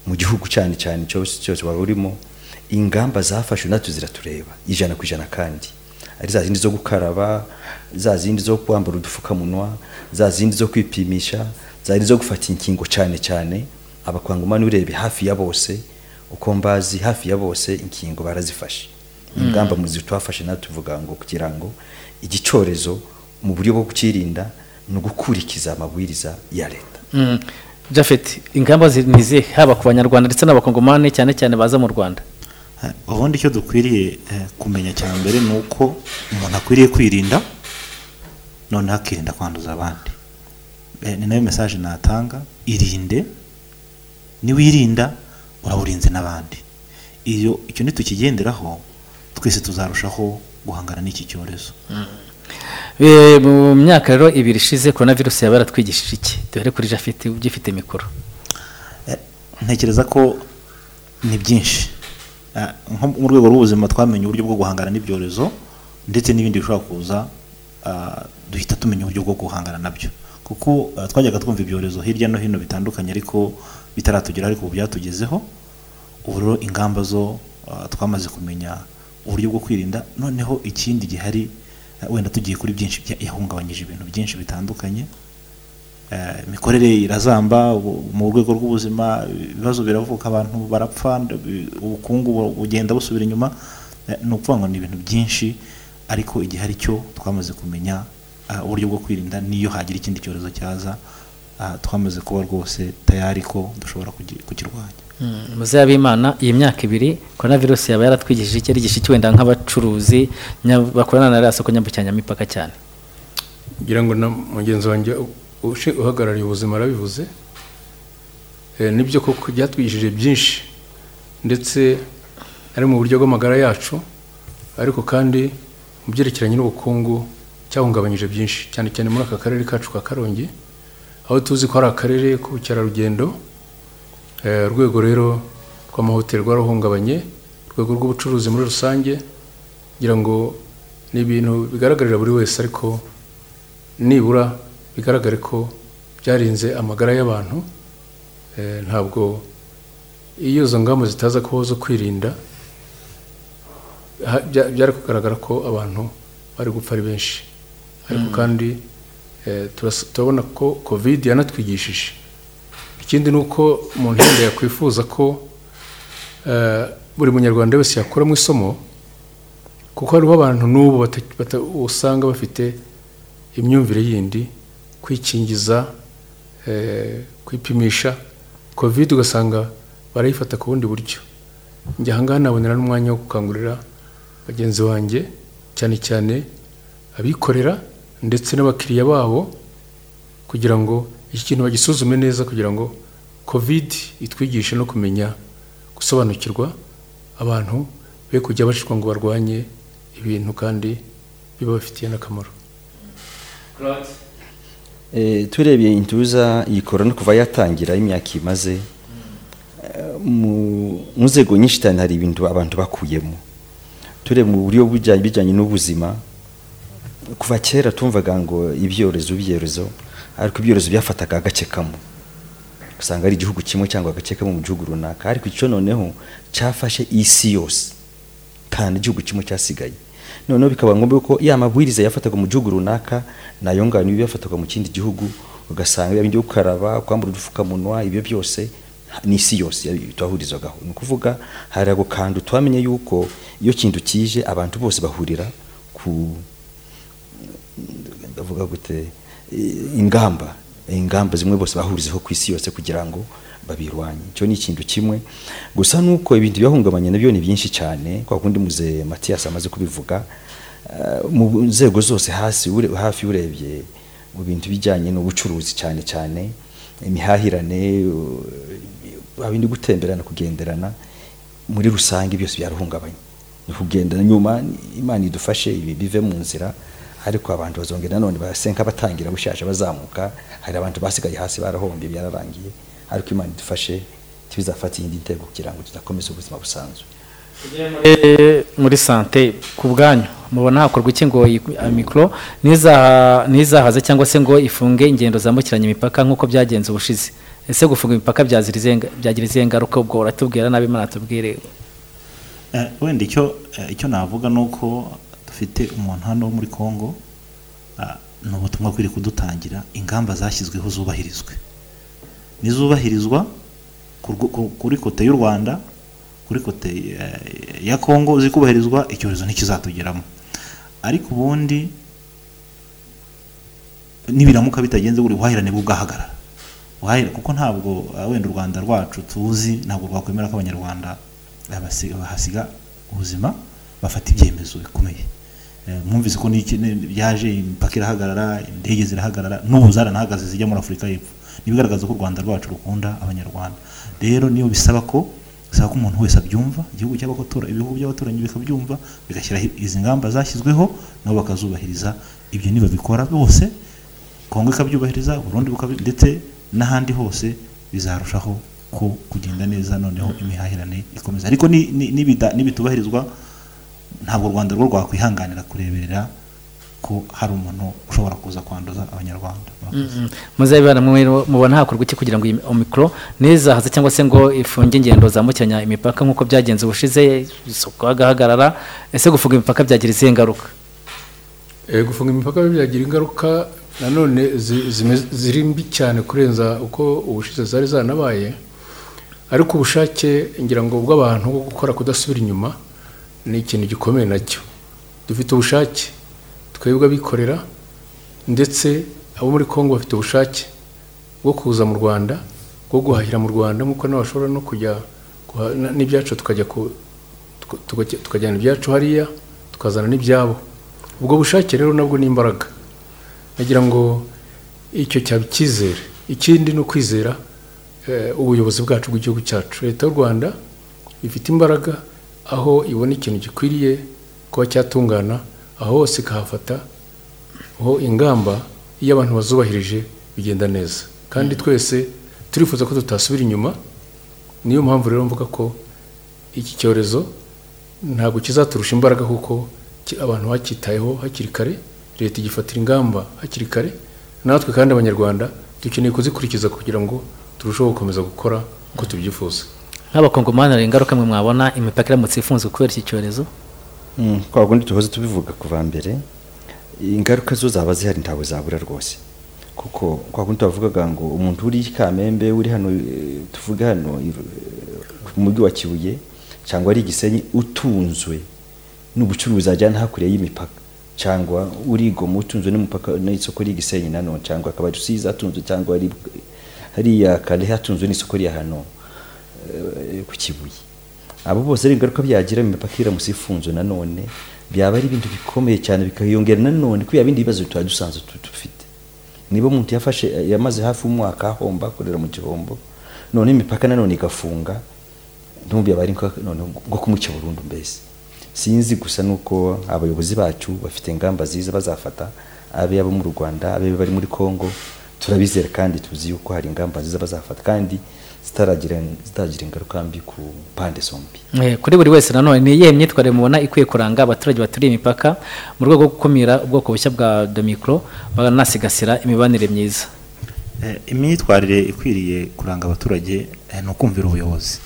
mu gihugu cyane cyane cyose cyose waba urimo ingamba zafashwe natwe ziratureba ijana ku ijana kandi. Ari za zindi zo gukaraba za zindi zo kwambara udupfukamunwa za zindi zo kwipimisha za zindi zo gufata inkingo cyane cyane. Abakwangumani urebe hafi ya bose uko mbazi hafi ya bose inkingo barazifashe. Mm. ingamba mu twafashe natwe tuvuga ngo kugira ngo igicyorezo mu buryo bwo kukirinda ni ugukurikiza amabwiriza ya leta. Mm. Jafet ingamba zi- ni izihe haba ku banyarwanda ndetse n'abakongomani cyane cyane baza mu Rwanda? Ubundi icyo dukwiriye eh, kumenya cya mbere ni uko umuntu akwiriye kwirinda noneho akirinda kwanduza abandi. Eh, ni na yo mesaje natanga irinde niwirinda uraba urinze n'abandi. Iyo icyo nitukigenderaho twese tuzarushaho guhangana n'iki cyorezo. Eh, mu myaka rero ibiri ishize korona virusi yaba yaratwigishije iki? Duhere kuri jafite ugifite mikoro. Ntekereza ko ni byinshi. Ah, nko mu rwego rw'ubuzima twamenye uburyo bwo guhangana n'ibyorezo ndetse n'ibindi bishobora kuza duhita tumenya uburyo bwo guhangana na byo. Kuko twajyaga twumva ibyorezo hirya no hino bitandukanye ariko bitaratugera ariko ubu byatugezeho. Ubu rero ingamba zo twamaze kumenya uburyo bwo kwirinda. Noneho ikindi gihari ah, wenda tugiye kuri byinshi yahungabanyije ibintu byinshi bitandukanye. Eh, imikorere irazamba ubu- mu rwego rw'ubuzima ibibazo biravuka abantu barapfa ubukungu bu- bugenda busubira inyuma. Eh, ni ukuvuga ngo ni ibintu byinshi ariko igihe ari cyo twamaze kumenya uburyo bwo kwirinda n'iyo hagira ikindi cyorezo cyaza. Ah, twamaze kuba rwose tayari ko dushobora kukirwanya. Muzeya b'imana iyi myaka ibiri korona virusi yaba yaratwigishije iki? Ari iki wenda nk'abacuruzi bakorana na ririya soko nyambukiranyamipaka cyane. Ngira ngo na mugenzi wanjye uhagarariye ubuzima arabivuze. Eh, ni byo koko byatwigishije byinshi. Ndetse ari mu buryo bw'amagara yacu ariko kandi mu byerekeranye n'ubukungu cyahungabanyije byinshi. Cyane cyane muri aka karere kacu ka karongi aho tuzi ko ari akarere k'ubukerarugendo urwego rero rw'amahoteli rwarahungabanye urwego rw'ubucuruzi muri rusange ngira ngo ni ibintu bigaragarira buri wese ariko nibura bigaragare ko byarinze amagara y'abantu Eh, ntabwo iyo izo ngamba zitaza kubaho zo kwirinda byari kugaragara ko abantu bari gupfa ari benshi ariko Mm. kandi eh, turabona ko covid yanatwigishije ikindi ni uko umuntu wenda yakwifuza ko eh, buri munyarwanda wese yakuramo isomo kuko hariho abantu n'ubu usanga bafite imyumvire yindi kwikingiza eh, kwipimisha. Covid ugasanga barayifata ku bundi buryo. Njye ahangaha nabonera n'umwanya wo gukangurira bagenzi banjye cyane cyane abikorera ndetse n'abakiriya babo kugira ngo iki kintu bagisuzume neza kugira ngo covid itwigishe no kumenya gusobanukirwa abantu be kujya bashishwa ngo barwanye ibintu kandi bibafitiye n'akamaro. Eh, turebye intuza iyi korona kuva yatangira imyaka imaze eh, mu nzego nyinshi cyane hari ibintu abantu bakuyemo. Tureba mu buryo bujyanye bijyanye n'ubuzima kuva kera tumvaga ngo ibyorezo ibyorezo ariko ibyorezo byafataga agace kamwe. Usanga ari igihugu kimwe cyangwa agace kamwe mu gihugu runaka ariko icyo noneho cyafashe isi yose kandi igihugu kimwe cyasigaye. Noneho bikaba ngombwa ko ya mabwiriza yafataga mu gihugu runaka na yo ngano iba yafataga mu kindi gihugu ugasanga ibyo byo gukaraba kwambara udupfukamunwa ibyo byose ni isi yose twahurizagaho. Ni ukuvuga hari ako kantu twamenye yuko iyo kintu kije abantu bose bahurira ku ndavuga gute ingamba ingamba zimwe bose bahurizeho ku isi yose kugira ngo babirwanye. Icyo ni ikintu kimwe. Gusa nuko ibintu byahungabanye na byo ni byinshi cyane kwa kundi muze Mathias amaze kubivuga eh, mu nzego zose hasi hafi urebye mu bintu bijyanye n'ubucuruzi cyane cyane imihahirane abindi gutemberana kugenderana muri rusange byose byarahungabanye. Ni ukugendana nyuma imana idufashe ibi bive mu nzira ariko abantu bazongera nanone base nk'abatangira bushaje bazamuka hari abantu basigaye hasi barahombye byararangiye ariko imana idufashe tibizafata iyindi ntego kugira ngo tudakomeza ubuzima busanzwe. Eh, muri sante ku bwanyu mubona hakorwa iki ngo mikoro ntizaha- ntizahaze cyangwa se ngo ifunge ingendo zambukiranya imipaka nk'uko byagenze ubushize. Ese gufunga imipaka byagira izihe ngaruka ubwo uratubwira nabi imana tubwire Eh, wenda icyo eh, icyo navuga ni uko dufite umuntu hano wo muri congo ni ubutumwa kwiri kudutangira ingamba zashyizweho zubahirizwe. Nizubahirizwa kuri kote y'u rwanda kuri kote eh, ya congo zikubahirizwa icyorezo ntikizatugeramo. Ariko ubundi nibiramuka bitagenze buri buhahirane bubwahagarara Ubuhahirane- kuko ntabwo ah, wenda u rwanda rwacu tuzi ntabwo rwakwemera ko abanyarwanda bahasiga ubuzima bafata ibyemezo bikomeye. Eh, mwumvise ko byaje imipaka irahagarara indege zirahagarara n'ubu zaranahagaze zijya muri afurika y'epfo. Nibigaragaza ko u rwanda rwacu rukunda abanyarwanda. Rero niyo bisaba ko bisaba ko umuntu wese abyumva igihugu cy'abakotora ibihugu by'abaturanyi bikabyumva bigashyiraho izi ngamba zashyizweho nabo bakazubahiriza ibyo nibabikora bose kongo ikabyubahiriza burundi bukabi ndetse n'ahandi hose bizarushaho ko kugenda neza noneho imihahirane ikomeza ariko ni- ni- nibida- nibitubahirizwa ntabwo u rwanda rwo rwakwihanganira kureberera ko hari umuntu ushobora kuza kwanduza abanyarwanda. Muzabibana mubona hakorwa iki kugira ngo iyi omikoro ntizahaze cyangwa se ngo ifunge ingendo zambukiranya imipaka nk'uko byagenze ubushize isoko hagahagarara ese gufunga imipaka byagira izihe ngaruka? Eh, gufunga imipaka byagira ingaruka nanone ziri mbi cyane kurenza uko ubushize zari zanabaye. Ariko ubushake ngira ngo bw'abantu bwo gukora kudasubira inyuma ni ikintu gikomeye na cyo. Dufite ubushake twebwe abikorera ndetse abo muri congo bafite ubushake bwo kuza mu rwanda bwo guhahira mu rwanda nk'uko nawe bashobora no kujya n'ibyacu tukajya- tukajyana ibyacu hariya tukazana n'ibyabo. Ubwo bushake rero nabwo ni imbaraga. Nagira ngo icyo cyaba icyizere. Ikindi ni ukwizera eh, ubuyobozi bwacu bw'igihugu cyacu. Leta y'u rwanda ifite imbaraga aho ibona ikintu gikwiriye kuba cyatungana aho hose ikahafata aho ingamba iyo abantu bazubahirije bigenda neza. Kandi twese turifuza ko tutasubira inyuma niyo mpamvu rero mvuga ko iki cyorezo ntabwo kizaturusha imbaraga kuko abantu bacyitayeho hakiri kare leta igifatira ingamba hakiri kare. Natwe kandi abanyarwanda dukeneye kuzikurikiza kugira ngo turusheho gukomeza gukora uko tubyifuza. Nk'abakongomani hari ingaruka mwe mwabona imipaka iramutse ifunzwe kubera iki cyorezo? Mm, kwa kundi tuhoze tubivuga kuva mbere ingaruka zo zaba zihari ntabwo zabura rwose. Kuko kwa kundi tubavugaga ngo umuntu uri kamembe uri hano eh, tuvuge hano i- ku mujyi wa kibuye cyangwa ari igisenyi utunzwe n'ubucuruzi ajyana hakurya y'imipaka cyangwa uri goma utunzwe n'umupaka n'isoko ry'igisenyi nanone cyangwa akaba rusizi atunzwe cyangwa ari hariya kare hatunzwe n'isoko rya hano. eh, ku kibuye. Abo bose ari ingaruka byagira mu mipaka iramutse ifunzwe nanone byaba ari ibintu bikomeye cyane bikayongera nanone kubera bindi bibazo tuba dusanzwe dufite niba umuntu yafashe yamaze hafi umwaka ahomba akorera mu gihombo none imipaka nanone igafunga ntumbi yaba ari bwo kumuca burundu mbese. Sinzi gusa nuko abayobozi bacu bafite ingamba ziza bazafata abe abo mu Rwanda abe bari muri Kongo turabizera kandi tuzi yuko hari ingamba nziza bazafata. Kandi zitagira ingaruka mbi ku mpande zombi. Eh, kuri buri wese nanone ni iyihe myitwarire mubona ikwiye kuranga abaturage baturiye imipaka mu rwego rwo gukumira ubwoko bushya bwa domikoro banasigasira imibanire myiza. Eh, imyitwarire ikwiriye kuranga abaturage eh, ni ukumvira ubuyobozi.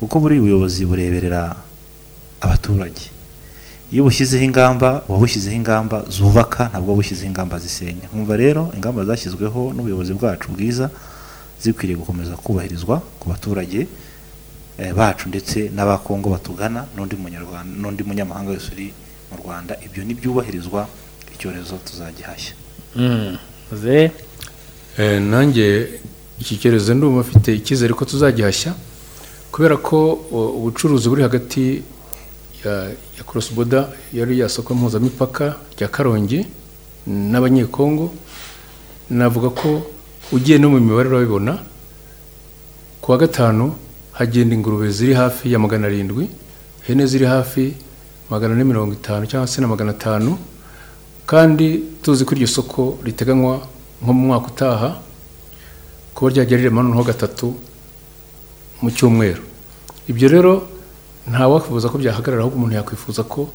Kuko buri buyobozi bureberera abaturage. Iyo bushyizeho ingamba buba bushyizeho ingamba zubaka ntabwo buba bushyizeho ingamba zisenya. Nkumva rero ingamba zashyizweho n'ubuyobozi bwacu bwiza zikwiriye gukomeza kubahirizwa ku baturage eh, bacu ndetse n'abakongo batugana n'undi munyarwanda n'undi munyamahanga wese uri mu rwanda. Ibyo nibyubahirizwa icyorezo tuzagihashya. Mm. Ze Eh, nanjye iki cyorezo ndumva mfite icyizere ko tuzagihashya kubera ko ubucuruzi buri hagati ya, border yari ya soko mpuzamipaka rya karongi n'abanyekongo navuga ko ugiye no mu mibare urabibona ku wa gatanu hagenda ingurube ziri hafi ya magana arindwi ihene ziri hafi magana ane mirongo itanu cyangwa se na magana atanu kandi tuzi ko iryo soko riteganywa nko mu mwaka utaha kuba ryajya rirema noneho gatatu mu cyumweru. Ibyo rero ntawakwifuza ko byahagarara ahubwo umuntu yakwifuza ko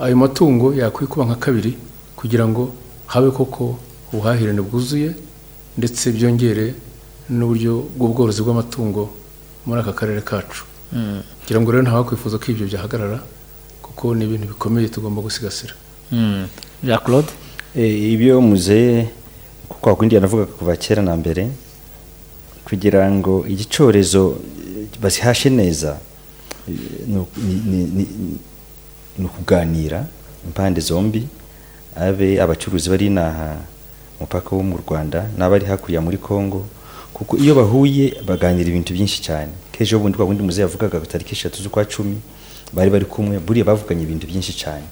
ayo matungo yakwikuba nka kabiri kugira ngo habe koko ubuhahirane bwuzuye ndetse byongere n'uburyo bw'ubworozi bw'amatungo muri aka karere kacu Mm. kugira ngo rero ntawakwifuza ko ibyo byahagarara kuko ni ibintu bikomeye tugomba gusigasira Mm. Jean Claude Eh, ibyo muzehe kuko wakundi yanavuga kuva kera na mbere kugira ngo iki cyorezo eh, bazihashe neza eh, ni ukuganira impande zombi abe abacuruzi bari inaha umupaka wo mu rwanda n'abari hakurya muri congo kuko iyo bahuye baganira ibintu byinshi cyane. Kejo bundi kwa bundi muzehe yavugaga tariki eshatu z'ukwa cumi bari bari kumwe buriya bavuganye ibintu byinshi cyane.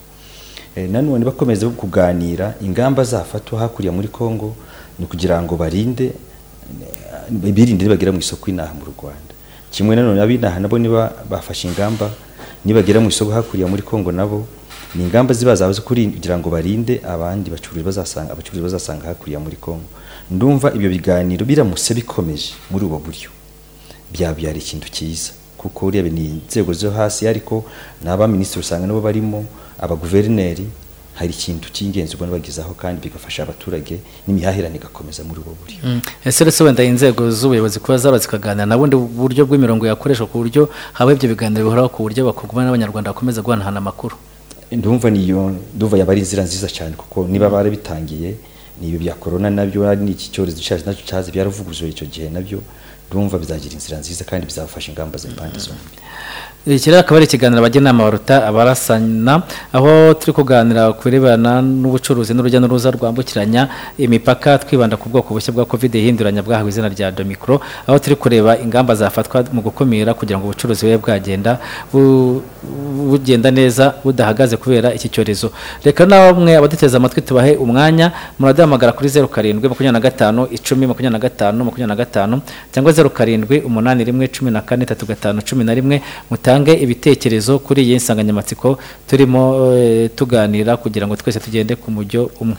Eh, nanone bakomeza kuganira ingamba zafatwa hakurya muri Kongo ni kugira ngo barinde eh, birinde bagera mu isoko inaha mu Rwanda. Kimwe nanone abinaha nabo niba bafashe ingamba nibagera mu isoko hakurya muri Kongo nabo ni ingamba ziba zabuze kugira ngo barinde abandi bacuruzi bazasanga abacuruzi bazasanga hakurya muri Kongo. Ndumva ibyo biganiro biramutse bikomeje muri ubo buryo. Byabyara ikintu cyiza kuko urebe ni inzego zo hasi ariko n'abaminisitiri usanga nabo barimo abaguverineri hari ikintu cy'ingenzi ubona bagezaho kandi bigafasha abaturage n'imihahirane igakomeza muri ubu buryo. Mm. ese uretse wenda inzego z'ubuyobozi kuba zaba zikaganira na bundi buryo bw'imirongo yakoreshwa ku buryo haba ibyo biganiro bihoraho ku buryo bakuguma n'abanyarwanda bakomeza guhanahana amakuru? Ndumva niyo ndumva yaba ari inzira nziza cyane kuko niba barabitangiye ni ibi bya corona na byo ari n'iki cyorezo cyaje na cyo cyaje byaravuguruye icyo gihe na byo. Ndumva bizagira inzira nziza kandi bizafasha ingamba z'impande zombi. Iki rero akaba ari ikiganiro abajyanama baruta abarasana aho turi kuganira ku birebana n'ubucuruzi n'urujya n'uruza rwambukiranya imipaka twibanda ku bwoko bushya bwa covid ihinduranya bwahawe izina rya domicro aho turi kureba ingamba zafatwa mu gukumira kugira ngo ubucuruzi bube bwagenda bu- bugenda neza budahagaze kubera iki cyorezo. Reka namwe abaduteze amatwi tubahe umwanya muraduhamagara kuri zeru karindwi makumyabiri na gatanu icumi makumyabiri na gatanu makumyabiri na gatanu cyangwa zeru karindwi umunani rimwe cumi na kane tatu gatanu cumi na rimwe mutange ibitekerezo kuri iyi nsanganyamatsiko turimo eh, tuganira kugira ngo twese tugende ku mujyo umwe.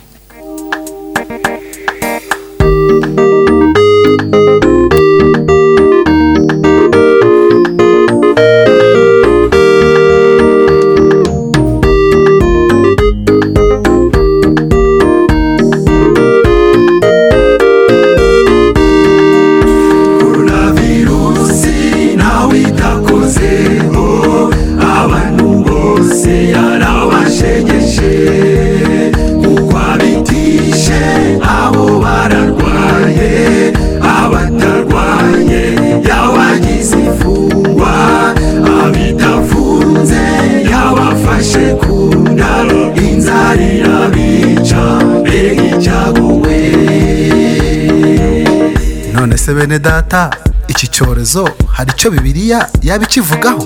Bene data iki cyorezo hari icyo bibiliya yaba ikivugaho?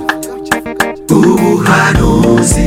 Ubuhanuzi.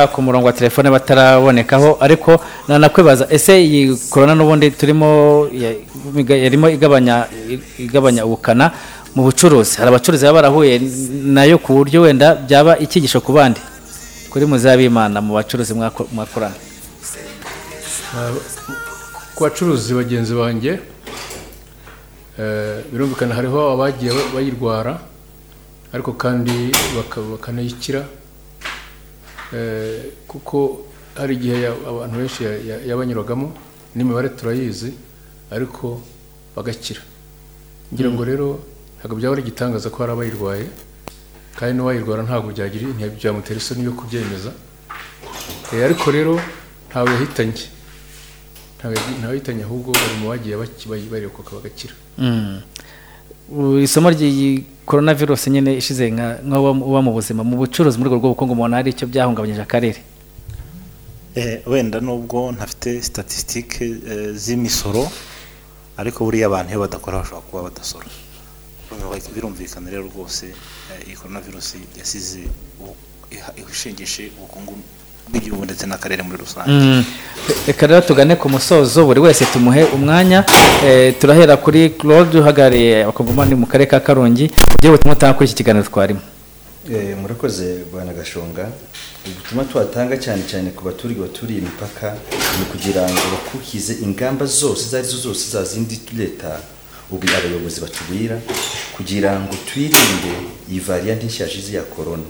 Ndabona ku murongo wa telefone batarabonekaho ariko nanakwibaza ese iyi korona n'ubundi turimo yarimo igabanya igabanya ubukana mu bucuruzi? Hari abacuruzi baba barahuye na yo ku buryo wenda byaba icyigisho ku bandi kuri muzabimana mu bacuruzi mwako- mwakorana ku bacuruzi bagenzi banjye eh, birumvikana hariho abagiye ba- bayirwara ariko kandi baka- bakanayikira kuko hari igihe abantu benshi ya- ya- yabanyuragamo n'imibare turayizi ariko bagakira. Ngira ngo rero ntabwo byaba ari igitangaza ko hari abayirwaye kandi n'uwayirwara ntabwo byagira ntibyamutera isoni yo kubyemeza. Eh, ariko rero ntawe yahitanye. Ntawe yahitanye ahubwo bari mu bagiye baki- bayi- bayirokoka bagakira. Mm. U- isomo ry'iyi korona virusi nyine ishize nka uba mu buzima. Mu bucuruzi muri urwo rw'ubukungu umuntu hari icyo byahungabanyije akarere. Eh, wenda nubwo ntafite statisitike z'imisoro ariko buriya abantu iyo badakora bashobora kuba badasora. Birumvikana rero rwose eh, iyi korona virusi yasize ishingishe ubukungu bw'igihugu ndetse n'akarere muri rusange. Mm. reka rero tugane ku musozo buri wese tumuhe umwanya. Eh, turahera kuri claude uhagarariye abakongomani mu karere ka karongi. Ugiye butumwa utanga kuri iki kiganiro twarimo. Eh, murakoze bwana gashonga. Ubutumwa tuhatanga cyane cyane ku baturage baturiye imipaka ni ukugira ngo bakurikize ingamba zose izo ari zo zose za zindi leta ubu abayobozi batubwira kugira ngo twirinde iyi variant nshyashya izi ya korona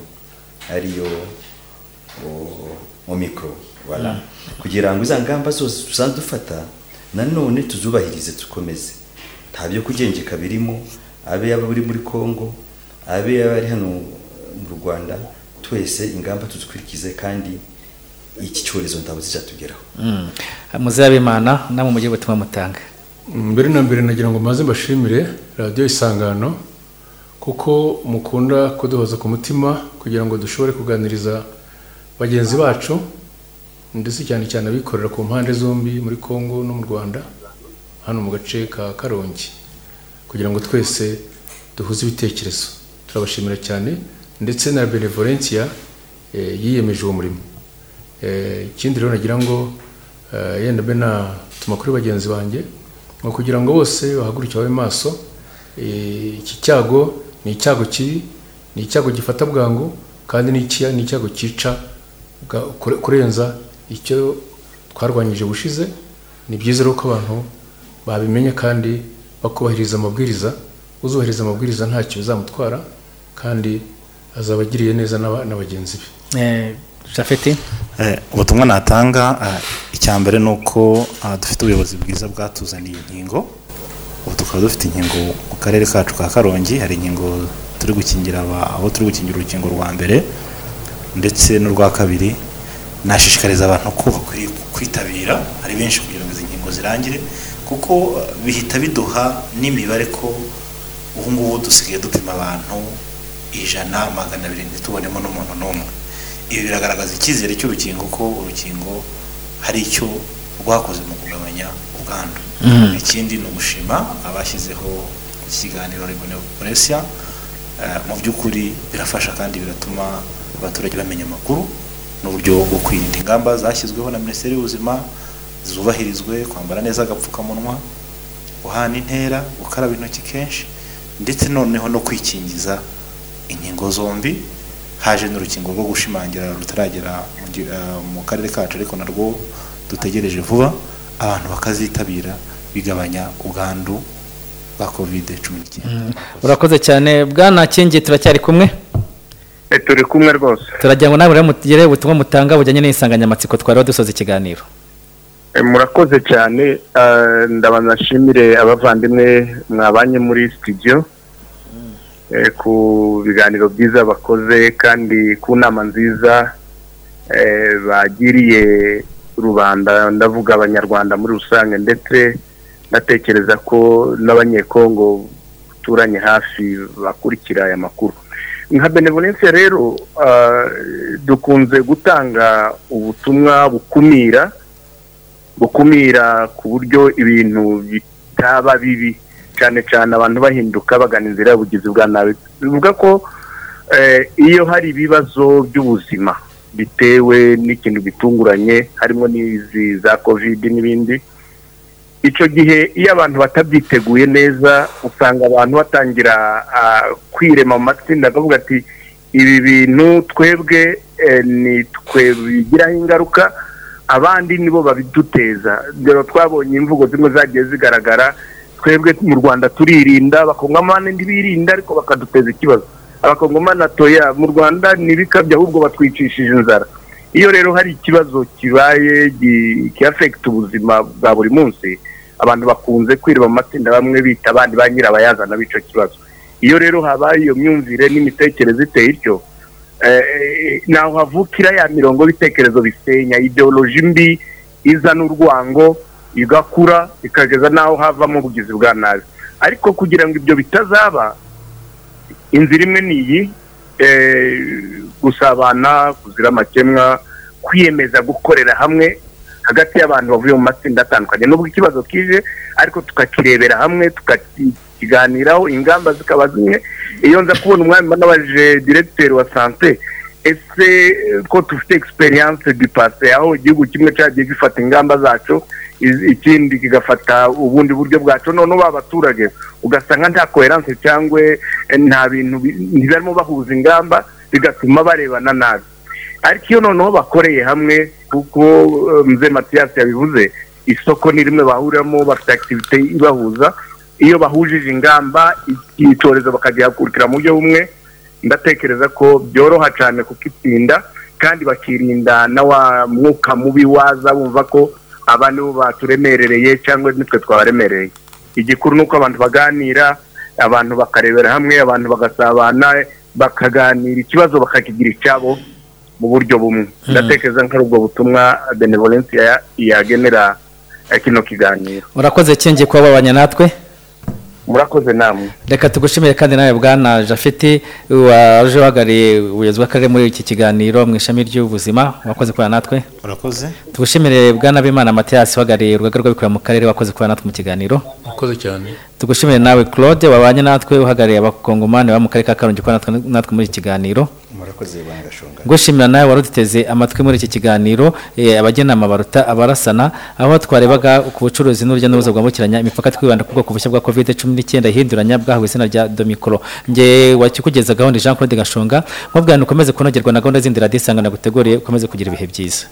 ariyo o- omicro voilà. Kugira ngo iza ngamba zose dusanzwe dufata nanone tuzubahirize dukomeze. Nta byo kugengeka birimo abe yaba uri muri congo abe yaba ari hano mu rwanda twese ingamba tuzikurikize kandi iki cyorezo ndabo zizatugeraho. Muzabimana namwe mujye ubutumwa mutanga. Mbere na mbere nagira ngo maze mbashimire radiyo isangano kuko mukunda kuduhoza ku mutima kugira ngo dushobore kuganiriza bagenzi bacu ndetse cyane cyane abikorera ku mpande zombi muri congo no mu rwanda hano mu gace ka karongi. Kugira ngo twese duhuze ibitekerezo. Turabashimira cyane ndetse na benevolencia eh, yiyemeje uwo murimo. Eh, ikindi rero nagira ngo eh, yenda mbe natuma kuri bagenzi banjye ngo kugira ngo bose bahaguruke babe maso iki cyago ni icyago kibi ni icyago gifata bwangu kandi ni icyago cyica kurenza icyo twarwanyije bushize ni byiza rero ko abantu babimenya kandi bakubahiriza amabwiriza uzubahiriza amabwiriza ntacyo bizamutwara kandi azaba agiriye neza na bagenzi be. Jafeti Eh, ubutumwa natanga eh, icya mbere ni uko dufite ubuyobozi bwiza bwatuzaniye inkingo. Ubu tukaba dufite inkingo mu karere kacu ka karongi hari inkingo turi gukingira abo turi gukingira urukingo rwa mbere. Ndetse n'urwa kabiri nashishikariza abantu ko bakwiriye kwitabira. Ari benshi kugira ngo izi nkingo zirangire kuko eh, bihita biduha n'imibare ko ubu ngubu dusigaye dupima abantu ijana magana abiri ntitubonemo n'umuntu n'umwe. Ibi biragaragaza icyizere cy'urukingo ko urukingo hari icyo rwakoze mu kugabanya ubwandu. Mhm. ikindi ni ugushima abashyizeho ikiganiro remunesia mu by'ukuri birafasha kandi biratuma abaturage bamenya amakuru n'uburyo bwo kwirinda. Ingamba zashyizweho na minisiteri y'ubuzima zubahirizwe kwambara neza agapfukamunwa guhana intera gukaraba intoki kenshi ndetse noneho no kwikingiza inkingo zombi. Haje n'urukingo rwo gushimangira rutaragera mu eh, karere kacu ariko narwo dutegereje vuba. Abantu bakazitabira bigabanya ubwandu bwa kovide cumi n'icyenda urakoze cyane. Bwana kingi turacyari kumwe. Turi kumwe rwose. Turagira ngo nawe rero mugire ubutumwa mutanga bujyanye n'insanganyamatsiko twari dusoza ikiganiro Eh, murakoze cyane. Ndabanza nshimire abavandimwe mwabanye muri studio eh, ku biganiro byiza bakoze kandi ku nama nziza eh, bagiriye rubanda. Ndavuga abanyarwanda muri rusange ndetse ndatekereza ko n'abanyekongo baturanye hafi bakurikira aya makuru. Nka benevolence rero ah, dukunze gutanga ubutumwa bukumira gukumira ku buryo ibintu bitaba bibi. Cyane cyane abantu bahinduka bagana inzira y'ubugizi bwa nabi. Bivuga ko eh, iyo hari ibibazo by'ubuzima bitewe n'ikintu bitunguranye harimo n'izi za covid n'ibindi icyo gihe iyo abantu batabyiteguye neza usanga abantu batangira ah, kwirema mu matsinda akavuga ati ibi bintu twebwe eh, ni twe bigiraho ingaruka abandi nibo babiduteza. Rero twabonye imvugo zimwe zagiye zigaragara twebwe mu rwanda turirinda abakongomani ntibirinda ariko bakaduteza ikibazo. Abakongomani atoya mu rwanda ntibikabye ahubwo batwicishije inzara. Iyo rero hari ikibazo kibaye kiafekita ubuzima bwa buri munsi abantu bakunze kwireba mu matsinda bamwe bita abandi ba nyirabayazana b'icyo kibazo. Iyo rero habaye iyo myumvire n'imitekerereze iteye ityo eh, naho havukira ya mirongo y'ibitekerezo bisenya ideoloji mbi izana urwango igakura ikageza n'aho havamo ubugizi bwa nabi. Ariko kugira ngo ibyo bitazaba inzira imwe ni iyi eh, gusabana kuzira amakemwa kwiyemeza gukorera hamwe hagati y'abantu bavuye mu matsinda atandukanye. Nubwo ikibazo kije ariko tukakirebera hamwe tukakiganiraho ingamba zikaba zimwe. Iyo nza kubona umwami n'abaje diregiteri wa sante ese ko dufite egisperiyanse du pase aho igihugu kimwe cyagiye gifata ingamba zacu ikindi kigafata ubundi buryo bwacu. Noneho ba baturage ugasanga nta koheranse cyangwa eh, nta bintu bi- ntibarimo bahuza ingamba bigatuma barebana nabi. Ariko iyo noneho bakoreye hamwe kuko eh, mzee matiyasi yabivuze isoko ni rimwe bahuriramo bafite akitivite ibahuza. Iyo bahujije ingamba icyorezo bakagihakurikira mu buryo bumwe ndatekereza ko byoroha cyane kukitsinda kandi bakirinda na wa mwuka mubi waza bumva ko aba nibo baturemerereye cyangwa nitwe twabaremereye. Igikuru ni uko abantu baganira abantu bakarebera hamwe abantu bagasabana bakaganira ikibazo bakakigira icyabo mu buryo bumwe. Ndatekereza nk'ari ubwo butumwa benevolence ya- yagenera kino kiganiro. Urakoze cyenge kuba wabanye natwe. Murakoze namwe. Reka tugushimire kandi nawe bwana jafeti waje uhagarariye ubuyobozi bw'akarere muri iki kiganiro mu ishami ry'ubuzima. Wakoze kubana natwe. Urakoze tugushimire bwana bimana matiyasi uhagarariye urugaga rw'abikorera mu karere wakoze kubana natwe mu kiganiro. Murakoze cyane. Tugushimire nawe claude wabanye natwe uhagarariye abakongomani baba mu karere ka karongi kubana natwe muri iki kiganiro. Murakoze bwana gashonga gushimira nawe wari uduteze amatwi muri iki kiganiro eh, abagenama baruta abarasana aho twarebaga ku bucuruzi n'urujya n'uruza bwambukiranya imipaka twibanda ku bwoko bushya bwa covid cumi n'icyenda ihinduranya bwahawe izina rya domikoro nge wakikugeza gahunda jean claude gashonga nkubwira ukomeze kunogerwa na gahunda zindi radiyo isangana guteguriye ukomeze kugira ibihe byiza.